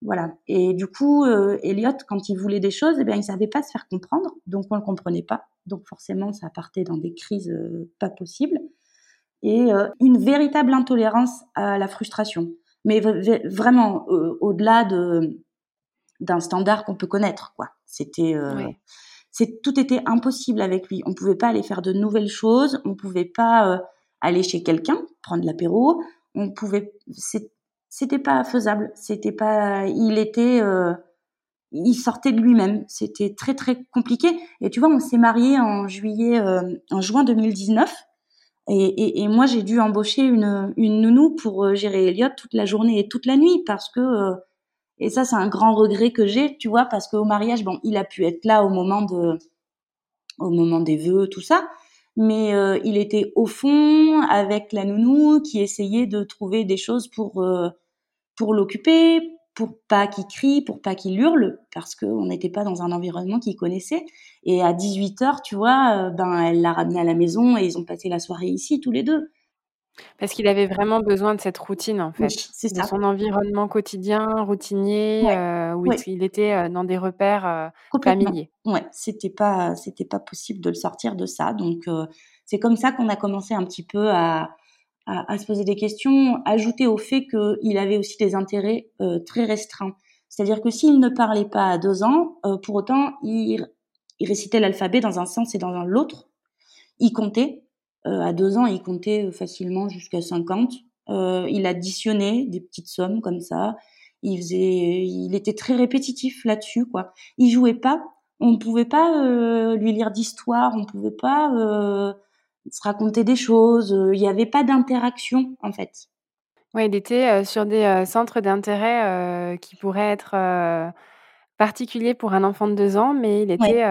voilà. Et du coup, euh, Elliot, quand il voulait des choses, eh bien, il savait pas se faire comprendre, donc on le comprenait pas. Donc forcément, ça partait dans des crises euh, pas possibles et euh, une véritable intolérance à la frustration. Mais vraiment au-delà de d'un standard qu'on peut connaître, quoi. C'était c'est tout était impossible avec lui. On pouvait pas aller faire de nouvelles choses, on pouvait pas aller chez quelqu'un prendre l'apéro, on pouvait c'était pas faisable. C'était pas, il était, euh, il sortait de lui-même. C'était très très compliqué. Et tu vois, on s'est marié en juillet, euh, en juin 2019. Et, et, moi, j'ai dû embaucher une, une nounou pour euh, gérer Elliot toute la journée et toute la nuit parce que, et ça, c'est un grand regret que j'ai, tu vois, parce qu'au mariage, bon, il a pu être là au moment de, au moment des vœux, tout ça mais il était au fond avec la nounou qui essayait de trouver des choses pour pour l'occuper, pour pas qu'il crie, pour pas qu'il hurle, parce qu'on n'était pas dans un environnement qu'il connaissait. Et à 18 h tu vois, euh, ben elle l'a ramené à la maison et ils ont passé la soirée ici tous les deux. Parce qu'il avait vraiment besoin de cette routine, en fait. c'est de son environnement quotidien, routinier, où il était dans des repères familiers. Ouais, c'était pas, c'était pas possible de le sortir de ça. Donc, c'est comme ça qu'on a commencé un petit peu à, à, se poser des questions, ajouter au fait qu'il avait aussi des intérêts très restreints. C'est-à-dire que s'il ne parlait pas à deux ans, pour autant, il, il récitait l'alphabet dans un sens et dans l'autre. Il comptait, euh, à deux ans, il comptait facilement jusqu'à 50. Euh, il additionnait des petites sommes comme ça. Il faisait, il était très répétitif là-dessus, quoi. Il jouait pas. On ne pouvait pas euh, lui lire d'histoire. On pouvait pas se raconter des choses. Il n'y avait pas d'interaction, en fait. Oui, il était sur des centres d'intérêt qui pourraient être particuliers pour un enfant de deux ans, mais il était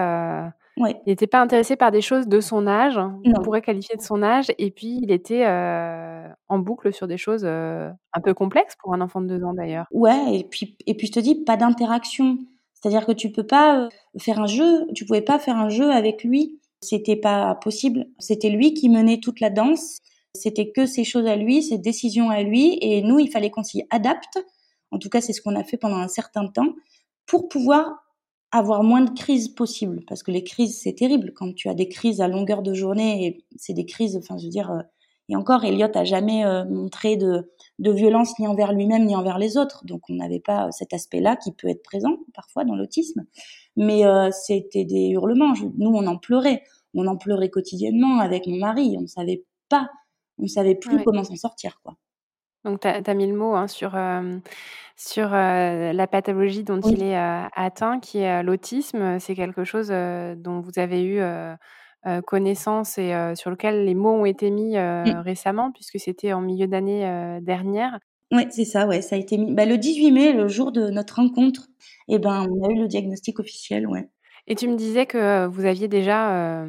il n'était pas intéressé par des choses de son âge, qu'on pourrait qualifier de son âge, et puis il était euh, en boucle sur des choses euh, un peu complexes pour un enfant de deux ans d'ailleurs. Ouais, et puis, et puis je te dis, pas d'interaction. C'est-à-dire que tu peux pas euh, faire un jeu, tu pouvais pas faire un jeu avec lui. C'était pas possible. C'était lui qui menait toute la danse. C'était que ses choses à lui, ses décisions à lui, et nous, il fallait qu'on s'y adapte. En tout cas, c'est ce qu'on a fait pendant un certain temps pour pouvoir avoir moins de crises possibles parce que les crises c'est terrible quand tu as des crises à longueur de journée c'est des crises enfin je veux dire euh, et encore Elliot a jamais euh, montré de, de violence ni envers lui-même ni envers les autres donc on n'avait pas cet aspect-là qui peut être présent parfois dans l'autisme mais euh, c'était des hurlements. Nous on en pleurait. On en pleurait quotidiennement avec mon mari. On savait pas. On savait plus comment s'en sortir quoi. Donc, tu as, mis le mot hein, sur, sur la pathologie dont il est atteint, qui est l'autisme. C'est quelque chose dont vous avez eu connaissance et sur lequel les mots ont été mis mmh. récemment, puisque c'était en milieu d'année dernière. Oui, c'est ça, ouais, ça a été mis. Bah, le 18 mai, le jour de notre rencontre, et eh ben, on a eu le diagnostic officiel, ouais. Et tu me disais que vous aviez déjà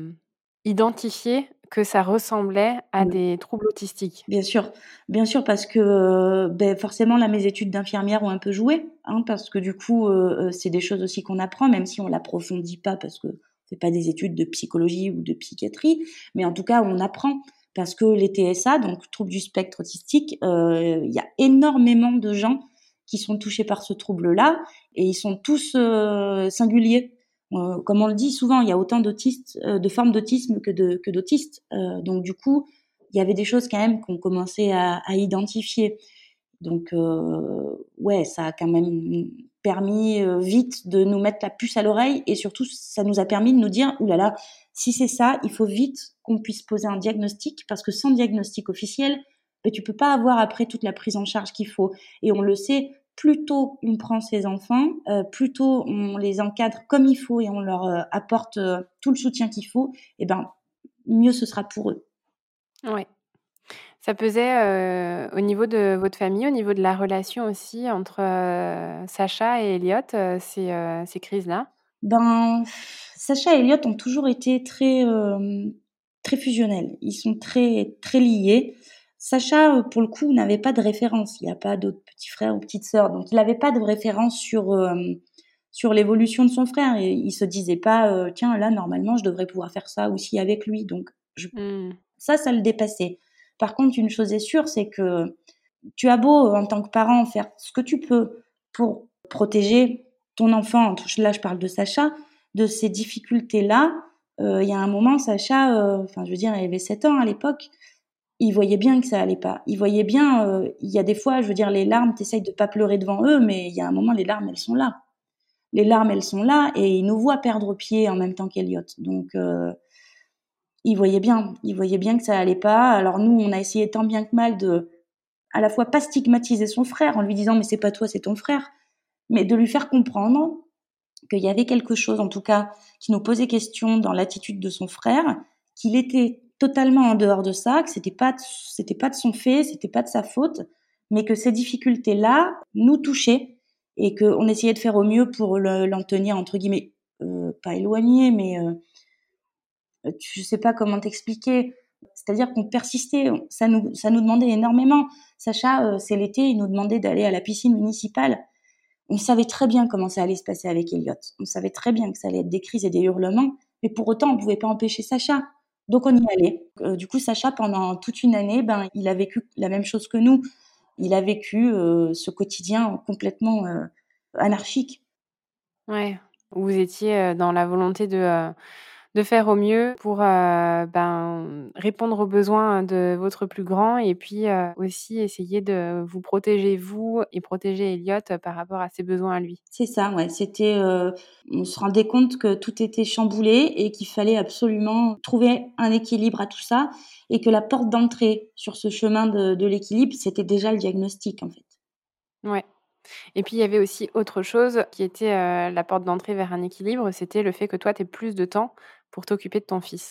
identifié que ça ressemblait à des troubles autistiques. Bien sûr, bien sûr, parce que ben, forcément, là, mes études d'infirmière ont un peu joué, hein, parce que du coup, euh, euh, c'est des choses aussi qu'on apprend, même si on l'approfondit pas, parce que c'est pas des études de psychologie ou de psychiatrie, mais en tout cas, on apprend. Parce que les TSA, donc troubles du spectre autistique, euh, il y a énormément de gens qui sont touchés par ce trouble-là, et ils sont tous singuliers. Euh, comme on le dit souvent, il y a autant d'autistes, euh, de formes d'autisme que de que d'autistes. Euh, donc du coup, il y avait des choses quand même qu'on commençait à, à, identifier. Donc ouais, ça a quand même permis vite de nous mettre la puce à l'oreille et surtout ça nous a permis de nous dire oulala si c'est ça il faut vite qu'on puisse poser un diagnostic parce que sans diagnostic officiel ben, tu peux pas avoir après toute la prise en charge qu'il faut et on le sait plus tôt on prend ses enfants, euh, plus tôt on les encadre comme il faut et on leur euh, apporte euh, tout le soutien qu'il faut, et ben mieux ce sera pour eux. Ouais. Ça pesait au niveau de votre famille, au niveau de la relation aussi entre Sacha et Elliot, ces, ces crises-là? Ben, Sacha et Elliot ont toujours été très, très fusionnels. Ils sont très, très liés. Sacha, pour le coup, n'avait pas de référence. Il n'y a pas d'autres petits frères ou petites sœurs. Donc, il n'avait pas de référence sur, sur l'évolution de son frère. Et il se disait pas, tiens, là, normalement, je devrais pouvoir faire ça aussi avec lui. Donc, mmh. ça, ça le dépassait. Par contre, une chose est sûre, c'est que tu as beau, en tant que parent, faire ce que tu peux pour protéger ton enfant, là je parle de Sacha, de ces difficultés-là. Euh, il y a un moment, Sacha, euh, enfin je veux dire, il avait 7 ans à l'époque, il voyait bien que ça allait pas. Il voyait bien, euh, il y a des fois, je veux dire, les larmes, t'essayes de pas pleurer devant eux, mais il y a un moment, les larmes, elles sont là. Les larmes, elles sont là, et ils nous voient perdre pied en même temps qu'Eliot. Donc, il voyait bien, il voyait bien que ça allait pas. Alors nous, on a essayé tant bien que mal de, à la fois pas stigmatiser son frère en lui disant mais c'est pas toi, c'est ton frère, mais de lui faire comprendre qu'il y avait quelque chose, en tout cas, qui nous posait question dans l'attitude de son frère, qu'il était totalement en dehors de ça, que c'était pas, c'était pas de son fait, c'était pas de sa faute, mais que ces difficultés-là nous touchaient et qu'on essayait de faire au mieux pour l'en tenir entre guillemets euh, pas éloigné, mais euh, je sais pas comment t'expliquer. C'est-à-dire qu'on persistait, ça nous, ça nous demandait énormément. Sacha, euh, c'est l'été, il nous demandait d'aller à la piscine municipale. On savait très bien comment ça allait se passer avec Elliot. On savait très bien que ça allait être des crises et des hurlements, mais pour autant, on pouvait pas empêcher Sacha. Donc on y allait. Euh, du coup, Sacha, pendant toute une année, ben, il a vécu la même chose que nous. Il a vécu euh, ce quotidien complètement anarchique. Ouais, vous étiez dans la volonté de de faire au mieux pour euh, ben, répondre aux besoins de votre plus grand et puis euh, aussi essayer de vous protéger vous et protéger Elliot par rapport à ses besoins à lui. C'est ça, ouais. C'était, euh, on se rendait compte que tout était chamboulé et qu'il fallait absolument trouver un équilibre à tout ça et que la porte d'entrée sur ce chemin de, de l'équilibre, c'était déjà le diagnostic en fait. Ouais. Et puis il y avait aussi autre chose qui était la porte d'entrée vers un équilibre, c'était le fait que toi tu aies plus de temps pour t'occuper de ton fils.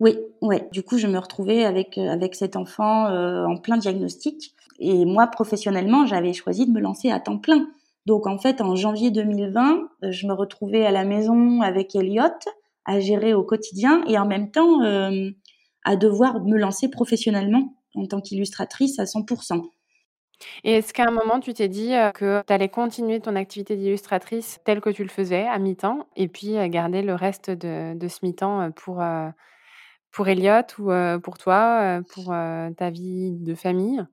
Oui, ouais. Du coup, je me retrouvais avec euh, avec cet enfant euh, en plein diagnostic. Et moi, professionnellement, j'avais choisi de me lancer à temps plein. Donc, en fait, en janvier 2020, euh, je me retrouvais à la maison avec Elliot, à gérer au quotidien et en même temps à devoir me lancer professionnellement en tant qu'illustratrice à 100%. Et est-ce qu'à un moment, tu t'es dit que tu allais continuer ton activité d'illustratrice telle que tu le faisais, à mi-temps, et puis garder le reste de, ce mi-temps pour, pour Elliot ou pour toi, pour ta vie de famille?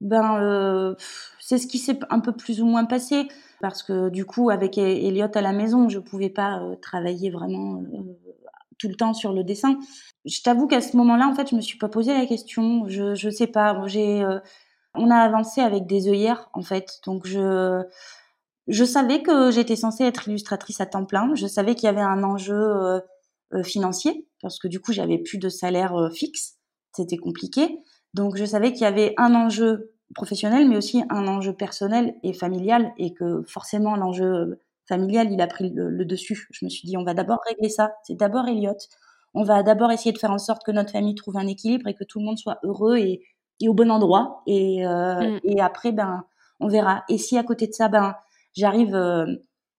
Ben, c'est ce qui s'est un peu plus ou moins passé parce que du coup, avec e-, Elliot à la maison, je pouvais pas travailler vraiment tout le temps sur le dessin. Je t'avoue qu'à ce moment-là, en fait, je me suis pas posé la question. Je je sais pas. J'ai on a avancé avec des œillères, en fait. Donc, je, je savais que j'étais censée être illustratrice à temps plein. Je savais qu'il y avait un enjeu euh, euh, financier, parce que du coup, j'avais plus de salaire euh, fixe. C'était compliqué. Donc, je savais qu'il y avait un enjeu professionnel, mais aussi un enjeu personnel et familial, et que forcément, l'enjeu familial, il a pris le, dessus. Je me suis dit, on va d'abord régler ça. C'est d'abord Elliot. On va d'abord essayer de faire en sorte que notre famille trouve un équilibre et que tout le monde soit heureux et, et au bon endroit. Et, euh, mm. et après, ben, on verra. Et si à côté de ça, ben, j'arrive euh,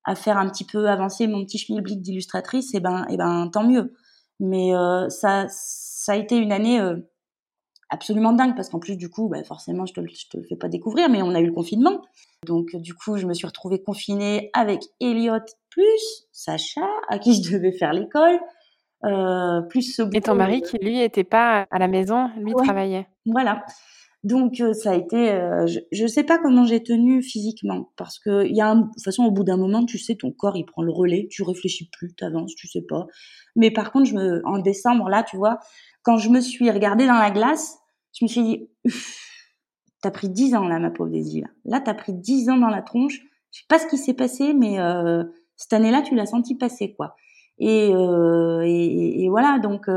à faire un petit peu avancer mon petit schmilblick d'illustratrice, et ben, et ben, tant mieux. Mais euh, ça, ça a été une année absolument dingue parce qu'en plus du coup, bah, forcément, je te, je te le fais pas découvrir, mais on a eu le confinement. Donc du coup, je me suis retrouvée confinée avec Elliot plus Sacha à qui je devais faire l'école. Euh, plus ce Et ton mari qui lui était pas à la maison, lui travaillait. Voilà. Donc euh, ça a été, euh, je, ne sais pas comment j'ai tenu physiquement parce que il y a, de toute façon au bout d'un moment, tu sais, ton corps il prend le relais, tu réfléchis plus, tu avances, tu sais pas. Mais par contre, je me, en décembre là, tu vois, quand je me suis regardée dans la glace, je me suis dit, t'as pris dix ans là, ma pauvre Daisy là. Là, t'as pris dix ans dans la tronche. Je sais pas ce qui s'est passé, mais cette année-là, tu l'as senti passer, quoi. Et, et, voilà, donc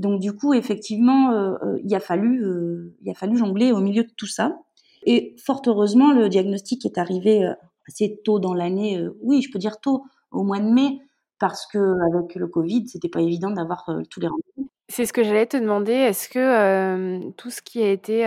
donc du coup, effectivement, euh, euh, il a fallu, euh, il a fallu jongler au milieu de tout ça. Et fort heureusement, le diagnostic est arrivé assez tôt dans l'année. oui, je peux dire tôt, au mois de mai, parce que avec le Covid, c'était pas évident d'avoir tous les rendez-vous. C'est ce que j'allais te demander. Est-ce que tout ce qui a été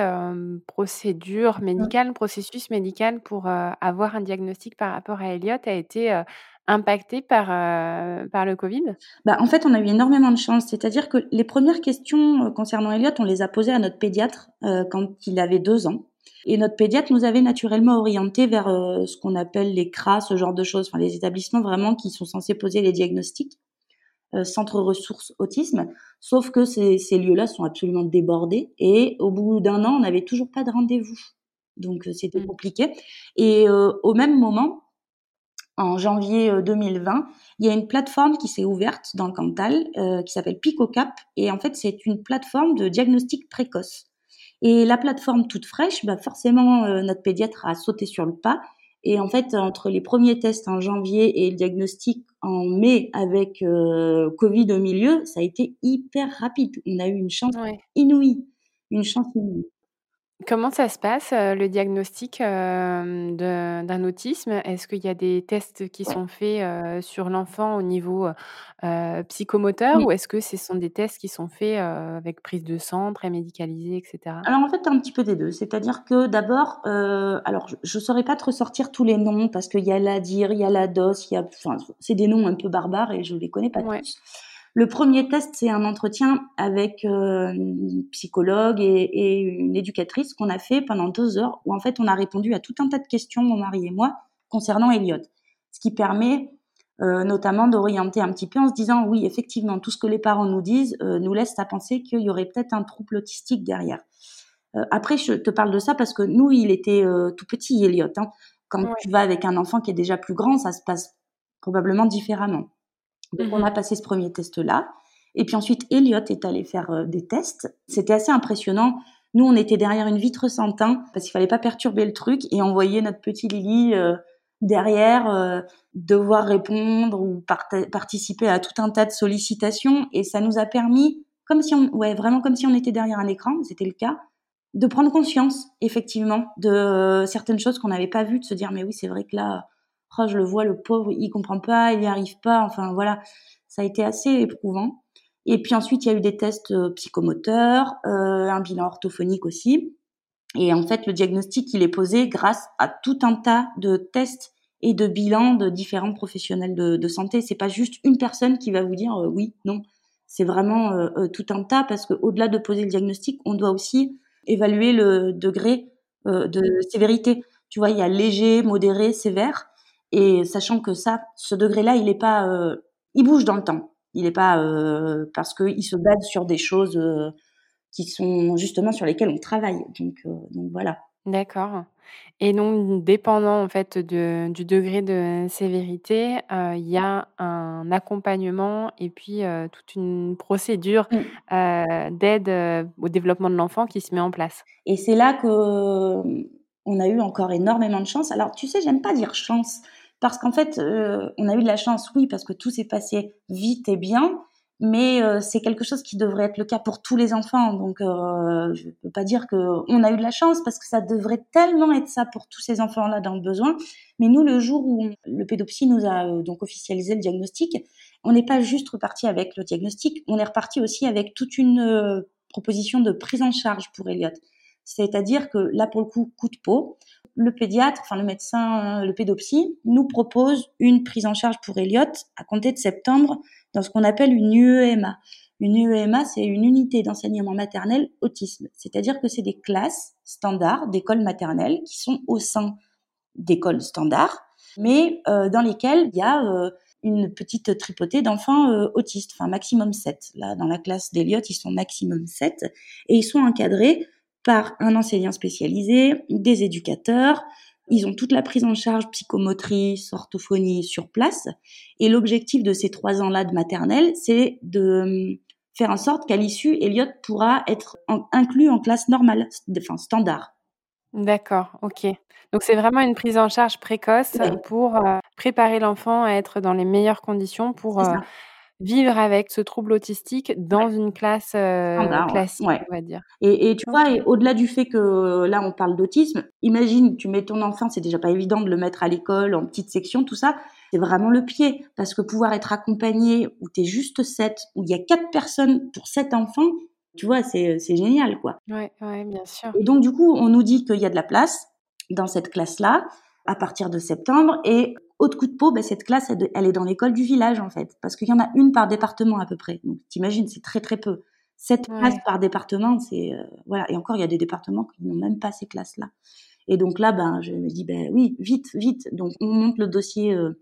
procédure médicale, processus médical pour avoir un diagnostic par rapport à Elliot a été impacté par, euh, par le Covid? Bah, En fait, on a eu énormément de chance. C'est-à-dire que les premières questions euh, concernant Elliot, on les a posées à notre pédiatre euh, quand il avait deux ans. Et notre pédiatre nous avait naturellement orienté vers ce qu'on appelle les CRA, ce genre de choses, enfin les établissements vraiment qui sont censés poser les diagnostics, centres ressources autisme. Sauf que ces, ces lieux-là sont absolument débordés. Et au bout d'un an, on n'avait toujours pas de rendez-vous. Donc c'était mmh. compliqué. Et au même moment, en janvier 2020, euh, il y a une plateforme qui s'est ouverte dans le Cantal euh, qui s'appelle PicoCap et en fait c'est une plateforme de diagnostic précoce. Et la plateforme toute fraîche, bah forcément euh, notre pédiatre a sauté sur le pas et en fait entre les premiers tests en janvier et le diagnostic en mai avec Covid au milieu, ça a été hyper rapide. On a eu une chance inouïe, une chance inouïe. Comment ça se passe, le diagnostic, d'un autisme? Est-ce qu'il y a des tests qui sont faits, sur l'enfant au niveau, psychomoteur ou est-ce que ce sont des tests qui sont faits, avec prise de sang, prémédicalisés et cetera? Alors, en fait, un petit peu des deux. C'est-à-dire que d'abord, alors je ne saurais pas te ressortir tous les noms parce qu'il y a la DIR, il y a la DOS, il y a enfin, c'est des noms un peu barbares et je ne les connais pas tous. Le premier test, c'est un entretien avec euh, une psychologue et, une éducatrice qu'on a fait pendant deux heures, où en fait on a répondu à tout un tas de questions, mon mari et moi, concernant Elliot. Ce qui permet euh, notamment d'orienter un petit peu en se disant oui, effectivement, tout ce que les parents nous disent euh, nous laisse à penser qu'il y aurait peut-être un trouble autistique derrière. après, je te parle de ça parce que nous, il était tout petit, Elliot. Hein. Quand tu vas avec un enfant qui est déjà plus grand, ça se passe probablement différemment. Donc, on a mmh passé ce premier test-là. Et puis ensuite, Elliot est allé faire euh, des tests. C'était assez impressionnant. Nous, on était derrière une vitre sans teint parce qu'il fallait pas perturber le truc et on voyait notre petit Lily euh, derrière euh, devoir répondre ou participer à tout un tas de sollicitations et ça nous a permis, comme si on, ouais, vraiment comme si on était derrière un écran, c'était le cas, de prendre conscience effectivement de certaines choses qu'on n'avait pas vues, de se dire mais oui, c'est vrai que là, oh, je le vois, le pauvre, il comprend pas, il n'y arrive pas. Enfin voilà, ça a été assez éprouvant. Et puis ensuite, il y a eu des tests euh, psychomoteurs, euh, un bilan orthophonique aussi. Et en fait, le diagnostic, il est posé grâce à tout un tas de tests et de bilans de différents professionnels de, de santé. C'est pas juste une personne qui va vous dire euh, oui, non. C'est vraiment tout un tas parce que au-delà de poser le diagnostic, on doit aussi évaluer le degré de sévérité. Tu vois, il y a léger, modéré, sévère. Et sachant que ça, ce degré-là, il est pas, euh, il bouge dans le temps. Il n'est pas euh, parce qu'il se base sur des choses euh, qui sont justement sur lesquelles on travaille. Donc, donc voilà. D'accord. Et donc, dépendant en fait de, du degré de sévérité, il y a un accompagnement et puis toute une procédure mmh. d'aide au développement de l'enfant qui se met en place. Et c'est là que on a eu encore énormément de chance. Alors, tu sais, j'aime pas dire chance parce qu'en fait, euh, on a eu de la chance, oui, parce que tout s'est passé vite et bien, mais euh, c'est quelque chose qui devrait être le cas pour tous les enfants. Donc, euh, je ne peux pas dire qu'on a eu de la chance, parce que ça devrait tellement être ça pour tous ces enfants-là dans le besoin. Mais nous, le jour où le pédopsie nous a donc officialisé le diagnostic, on n'est pas juste reparti avec le diagnostic, on est reparti aussi avec toute une proposition de prise en charge pour Elliot. C'est-à-dire que là, pour le coup, coup de peau, le pédiatre, enfin le médecin, euh, le pédopsie, nous propose une prise en charge pour Elliot à compter de septembre dans ce qu'on appelle une UEMA. Une UEMA, c'est une unité d'enseignement maternel autisme. C'est-à-dire que c'est des classes standards d'écoles maternelles qui sont au sein d'écoles standards, mais euh, dans lesquelles il y a euh, une petite tripotée d'enfants autistes, enfin maximum 7. Là, dans la classe d'Eliot, ils sont maximum 7 et ils sont encadrés par un enseignant spécialisé, des éducateurs. Ils ont toute la prise en charge psychomotrice, orthophonie sur place. Et l'objectif de ces trois ans-là de maternelle, c'est de hum, faire en sorte qu'à l'issue, Elliot pourra être inclus en classe normale, enfin standard. D'accord, OK. Donc c'est vraiment une prise en charge précoce pour, heu, préparer l'enfant à être dans les meilleures conditions pour, vivre avec ce trouble autistique dans une classe, heu, classique, on va dire. Et et tu vois et au-delà du fait que là, on parle d'autisme, imagine, tu mets ton enfant, c'est déjà pas évident de le mettre à l'école en petite section, tout ça. C'est vraiment le pied parce que pouvoir être accompagné où tu es juste 7, où il y a 4 personnes pour 7 enfants, tu vois, c'est c'est génial, quoi. Ouais, ouais, bien sûr. Et donc, du coup, on nous dit qu'il y a de la place dans cette classe-là à partir de septembre. Et autre coup de peau, bah, cette classe, elle, est dans l'école du village, en fait, parce qu'il y en a une par département à peu près. Donc, t'imagines, c'est très, très peu. Cette classe par département, c'est... euh, voilà. Et encore, il y a des départements qui n'ont même pas ces classes-là. Et donc là, ben, je me dis, ben oui, vite, vite. Donc, on monte le dossier euh,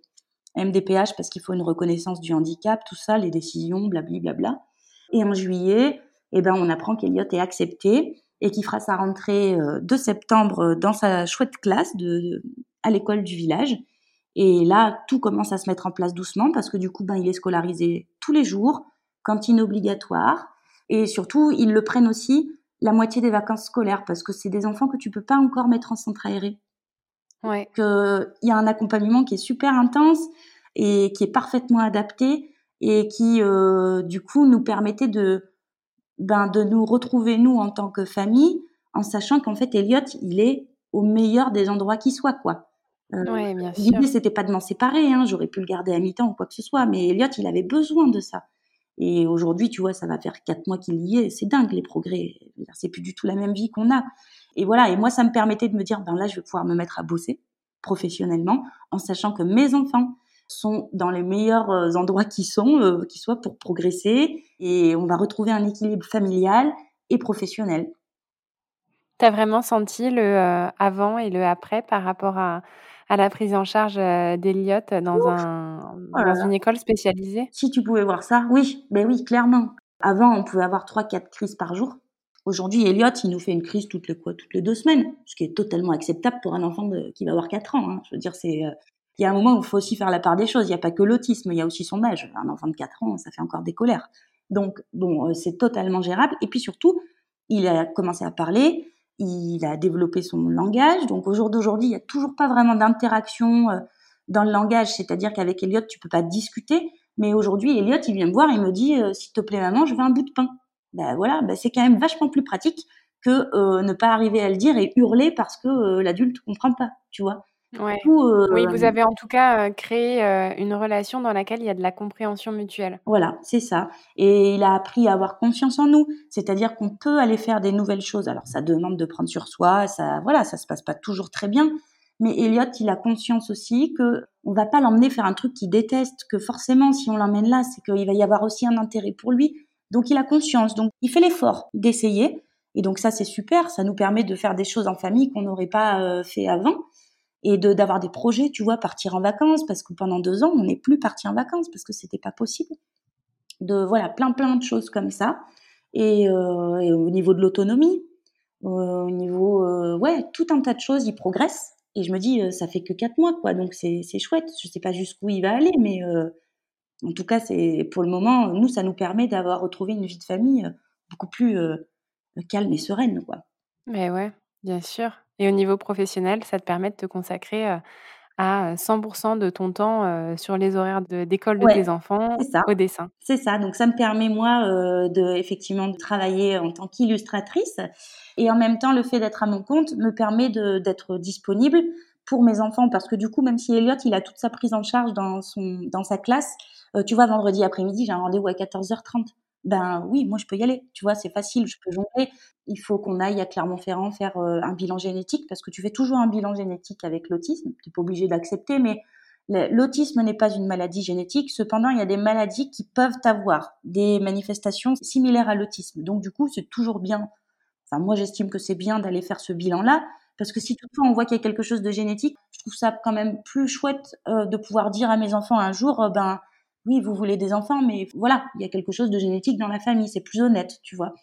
MDPH parce qu'il faut une reconnaissance du handicap, tout ça, les décisions, blablabla. Bla. Et en juillet, eh ben, on apprend qu'Eliott est accepté et qu'il fera sa rentrée euh, de septembre dans sa chouette classe de, à l'école du village. Et là, tout commence à se mettre en place doucement parce que du coup, ben, il est scolarisé tous les jours, cantine obligatoire. Et surtout, ils le prennent aussi la moitié des vacances scolaires parce que c'est des enfants que tu peux pas encore mettre en centre aéré. Ouais. Il y a un accompagnement qui est super intense et qui est parfaitement adapté et qui, euh, du coup, nous permettait de, ben, de nous retrouver, nous, en tant que famille, en sachant qu'en fait, Elliot, il est au meilleur des endroits qui soit, quoi. Euh, bien L'idée, c'était pas de m'en séparer, hein, j'aurais pu le garder à mi-temps ou quoi que ce soit, mais Elliot, il avait besoin de ça. Et aujourd'hui, tu vois, ça va faire quatre mois qu'il y est, c'est dingue les progrès. C'est plus du tout la même vie qu'on a. Et voilà, et moi, ça me permettait de me dire, ben là, je vais pouvoir me mettre à bosser professionnellement, en sachant que mes enfants, sont dans les meilleurs euh, endroits qui sont, euh, qui soient pour progresser. Et on va retrouver un équilibre familial et professionnel. Tu as vraiment senti le euh, avant et le après par rapport à, à la prise en charge d'Eliott dans, un, dans une école spécialisée Si tu pouvais voir ça, oui, ben oui, clairement. Avant, on pouvait avoir 3-4 crises par jour. Aujourd'hui, Elliot, il nous fait une crise toutes les, quoi, toutes les deux semaines, ce qui est totalement acceptable pour un enfant de, qui va avoir 4 ans. Hein. Je veux dire, c'est il y a un moment où il faut aussi faire la part des choses. Il n'y a pas que l'autisme, il y a aussi son âge. Un enfant de 4 ans, ça fait encore des colères. Donc, bon, euh, c'est totalement gérable. Et puis surtout, il a commencé à parler, il a développé son langage. Donc, au jour d'aujourd'hui, il n'y a toujours pas vraiment d'interaction euh, dans le langage. C'est-à-dire qu'avec Elliot, tu peux pas discuter. Mais aujourd'hui, Elliot, il vient me voir il me dit, euh, s'il te plaît, maman, je veux un bout de pain. Ben voilà, ben c'est quand même vachement plus pratique que ne pas arriver à le dire et hurler parce que l'adulte comprend pas, tu vois. Ouais. oui, vous avez en tout cas créé une relation dans laquelle il y a de la compréhension mutuelle. Voilà, c'est ça. Et il a appris à avoir confiance en nous, c'est-à-dire qu'on peut aller faire des nouvelles choses. Alors ça demande de prendre sur soi, ça, voilà, ça se passe pas toujours très bien. Mais Elliot, il a conscience aussi que on va pas l'emmener faire un truc qu'il déteste, que forcément, si on l'emmène là, c'est qu'il va y avoir aussi un intérêt pour lui. Donc il a conscience, donc il fait l'effort d'essayer. Et donc ça, c'est super, ça nous permet de faire des choses en famille qu'on n'aurait pas fait avant et de d'avoir des projets, tu vois, partir en vacances parce que pendant deux ans on n'est plus parti en vacances parce que c'était pas possible. De voilà plein plein de choses comme ça et, euh, au niveau de l'autonomie, euh, au niveau euh, ouais tout un tas de choses, il progresse et je me dis ça fait que quatre mois quoi donc c'est chouette. Je sais pas jusqu'où il va aller mais en tout cas c'est pour le moment nous ça nous permet d'avoir retrouvé une vie de famille beaucoup plus calme et sereine quoi. Mais ouais, bien sûr. Et au niveau professionnel, ça te permet de te consacrer à 100% de ton temps sur les horaires d'école de, tes enfants au dessin? C'est ça. Donc ça me permet moi de effectivement de travailler en tant qu'illustratrice et en même temps le fait d'être à mon compte me permet d'être disponible pour mes enfants parce que du coup même si Elliot il a toute sa prise en charge dans son dans sa classe, tu vois vendredi après-midi j'ai un rendez-vous à 14h30 ben oui, moi je peux y aller, tu vois, c'est facile, je peux jongler. Il faut qu'on aille à Clermont-Ferrand faire euh, un bilan génétique parce que tu fais toujours un bilan génétique avec l'autisme, tu n'es pas obligé d'accepter, mais l'autisme n'est pas une maladie génétique. Cependant, il y a des maladies qui peuvent avoir des manifestations similaires à l'autisme. Donc du coup, c'est toujours bien. Enfin, moi j'estime que c'est bien d'aller faire ce bilan-là parce que si toutefois on voit qu'il y a quelque chose de génétique, je trouve ça quand même plus chouette euh, de pouvoir dire à mes enfants un jour, euh, ben oui, vous voulez des enfants, mais voilà, il y a quelque chose de génétique dans la famille, c'est plus honnête, tu vois.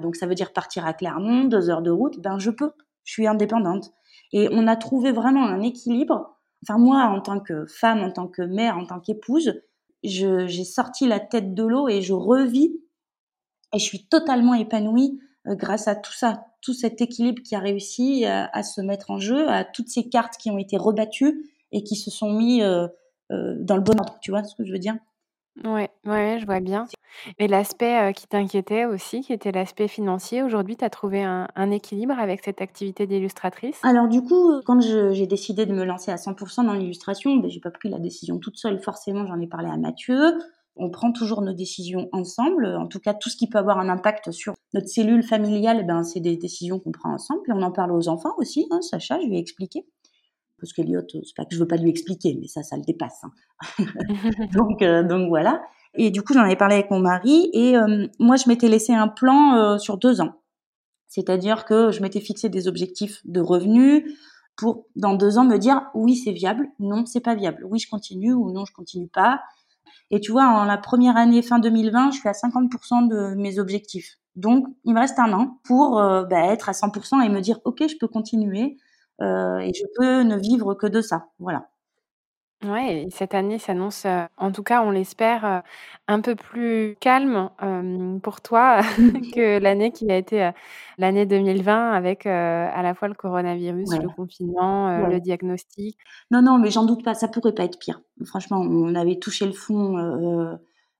Donc ça veut dire partir à Clermont, deux heures de route, ben je peux, je suis indépendante. Et on a trouvé vraiment un équilibre. Enfin moi, en tant que femme, en tant que mère, en tant qu'épouse, j'ai sorti la tête de l'eau et je revis et je suis totalement épanouie grâce à tout ça, tout cet équilibre qui a réussi à, se mettre en jeu, à toutes ces cartes qui ont été rebattues et qui se sont mis dans le bon ordre. Tu vois ce que je veux dire? Ouais, ouais, je vois bien. Et l'aspect, qui t'inquiétait aussi, qui était l'aspect financier, aujourd'hui, tu as trouvé un équilibre avec cette activité d'illustratrice? Alors du coup, quand j'ai décidé de me lancer à 100% dans l'illustration, ben, j'ai pas pris la décision toute seule, forcément, j'en ai parlé à Mathieu. On prend toujours nos décisions ensemble. En tout cas, tout ce qui peut avoir un impact sur notre cellule familiale, ben, c'est des décisions qu'on prend ensemble. Et on en parle aux enfants aussi, hein, Sacha, je lui ai expliqué parce qu'Eliot, c'est pas que je veux pas lui expliquer, mais ça, ça le dépasse. Hein. donc, euh, donc voilà. Et du coup, j'en avais parlé avec mon mari et euh, moi, je m'étais laissé un plan euh, sur deux ans. C'est-à-dire que je m'étais fixé des objectifs de revenus pour, dans deux ans, me dire oui, c'est viable, non, c'est pas viable. Oui, je continue ou non, je continue pas. Et tu vois, en la première année, fin 2020, je suis à 50% de mes objectifs. Donc, il me reste un an pour bah, être à 100% et me dire, OK, je peux continuer. Euh, et je peux ne vivre que de ça. Voilà. Ouais, cette année s'annonce, euh, en tout cas, on l'espère, euh, un peu plus calme pour toi que l'année qui a été l'année 2020 avec à la fois le coronavirus, le confinement, le diagnostic. Non, non, mais j'en doute pas, ça pourrait pas être pire. Franchement, on avait touché le fond.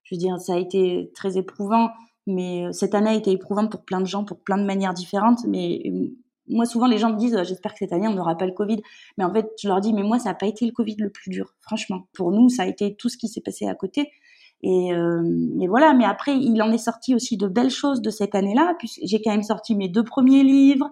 je veux dire, ça a été très éprouvant, mais cette année a été éprouvante pour plein de gens, pour plein de manières différentes. Mais moi, souvent, les gens me disent, j'espère que cette année, on n'aura pas le Covid. Mais en fait, je leur dis, mais moi, ça n'a pas été le Covid le plus dur, franchement. Pour nous, ça a été tout ce qui s'est passé à côté. Et, euh, voilà, mais après, il en est sorti aussi de belles choses de cette année-là, j'ai quand même sorti mes deux premiers livres,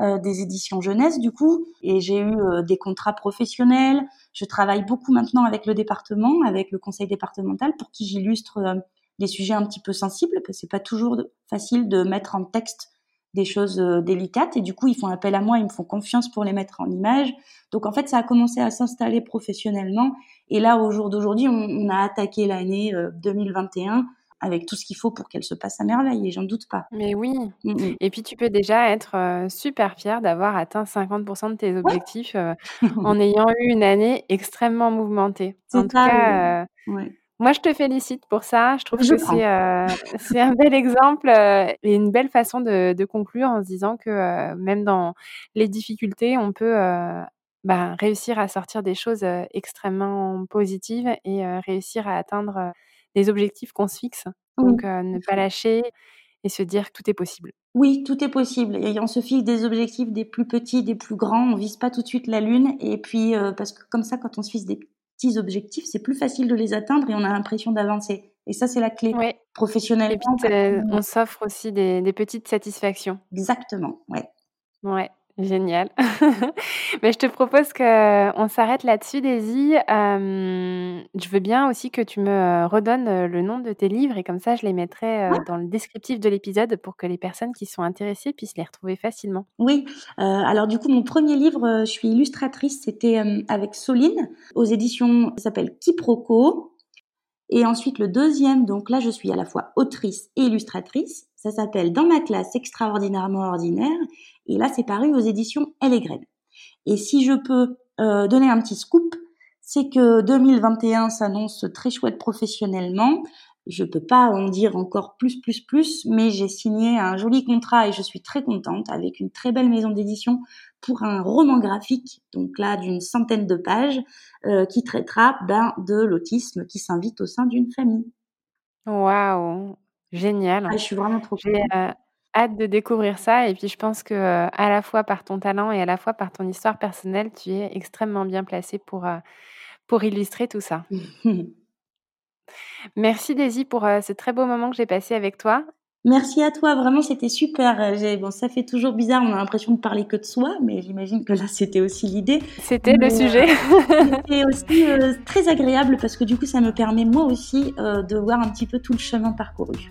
euh, des éditions jeunesse, du coup, et j'ai eu euh, des contrats professionnels. Je travaille beaucoup maintenant avec le département, avec le conseil départemental, pour qui j'illustre des sujets un petit peu sensibles, parce que c'est pas toujours facile de mettre en texte des choses euh, délicates et du coup ils font appel à moi, ils me font confiance pour les mettre en image. Donc en fait ça a commencé à s'installer professionnellement et là au jour d'aujourd'hui on, a attaqué l'année 2021 euh, avec tout ce qu'il faut pour qu'elle se passe à merveille et j'en doute pas. Mais oui. Mm, mm. Et puis tu peux déjà être euh, super fière d'avoir atteint 50% de tes objectifs en ayant eu une année extrêmement mouvementée. En tout cas, moi, je te félicite pour ça. Je trouve que euh, c'est un bel exemple euh, et une belle façon de, conclure en se disant que euh, même dans les difficultés, on peut bah, réussir à sortir des choses extrêmement positives et réussir à atteindre les objectifs qu'on se fixe. Donc, ne pas lâcher et se dire que tout est possible. Oui, tout est possible. Et on se fixe des objectifs des plus petits, des plus grands. On vise pas tout de suite la lune. Et puis, parce que comme ça, quand on se fixe des petits objectifs, c'est plus facile de les atteindre et on a l'impression d'avancer. Et ça, c'est la clé. professionnelle. Et puis, on s'offre aussi des, des, petites satisfactions. Exactement, ouais. Ouais. Génial. Mais je te propose qu'on s'arrête là-dessus, Daisy. Euh, je veux bien aussi que tu me redonnes euh, le nom de tes livres et comme ça, je les mettrai euh, dans le descriptif de l'épisode pour que les personnes qui sont intéressées puissent les retrouver facilement. Oui. alors du coup, mon premier livre, je suis illustratrice, c'était avec Soline aux éditions, ça s'appelle Quiproquo. Et ensuite, le deuxième, donc là, je suis à la fois autrice et illustratrice. Ça s'appelle Dans ma classe extraordinairement ordinaire. Et là, c'est paru aux éditions Elle et Graine. Et si je peux euh, donner un petit scoop, c'est que 2021 s'annonce très chouette professionnellement. Je peux pas en dire encore plus, plus, plus, mais j'ai signé un joli contrat et je suis très contente avec une très belle maison d'édition pour un roman graphique, donc là d'une centaine de pages, euh, qui traitera ben, de l'autisme qui s'invite au sein d'une famille. Waouh, génial. Ah, je suis vraiment trop contente. Hâte de découvrir ça et puis je pense que, euh, à la fois par ton talent et à la fois par ton histoire personnelle, tu es extrêmement bien placée pour, euh, pour illustrer tout ça. Merci Daisy pour, euh, ce très beau moment que j'ai passé avec toi. Merci à toi, vraiment c'était super. bon, ça fait toujours bizarre, on a l'impression de parler que de soi, mais j'imagine que là c'était aussi l'idée. C'était le sujet. c'était aussi, très agréable parce que du coup ça me permet moi aussi, de voir un petit peu tout le chemin parcouru.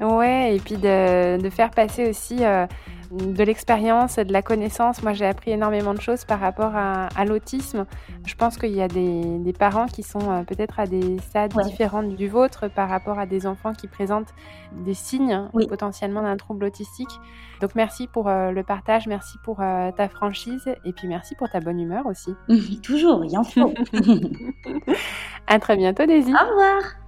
Ouais, et puis de, de faire passer aussi euh, de l'expérience, de la connaissance. Moi, j'ai appris énormément de choses par rapport à, à l'autisme. Je pense qu'il y a des, des, parents qui sont euh, peut-être à des stades différents du vôtre par rapport à des enfants qui présentent des signes potentiellement d'un trouble autistique. Donc, merci pour euh, le partage, merci pour ta franchise et puis merci pour ta bonne humeur aussi. Toujours, il en faut. à très bientôt, Daisy. Au revoir.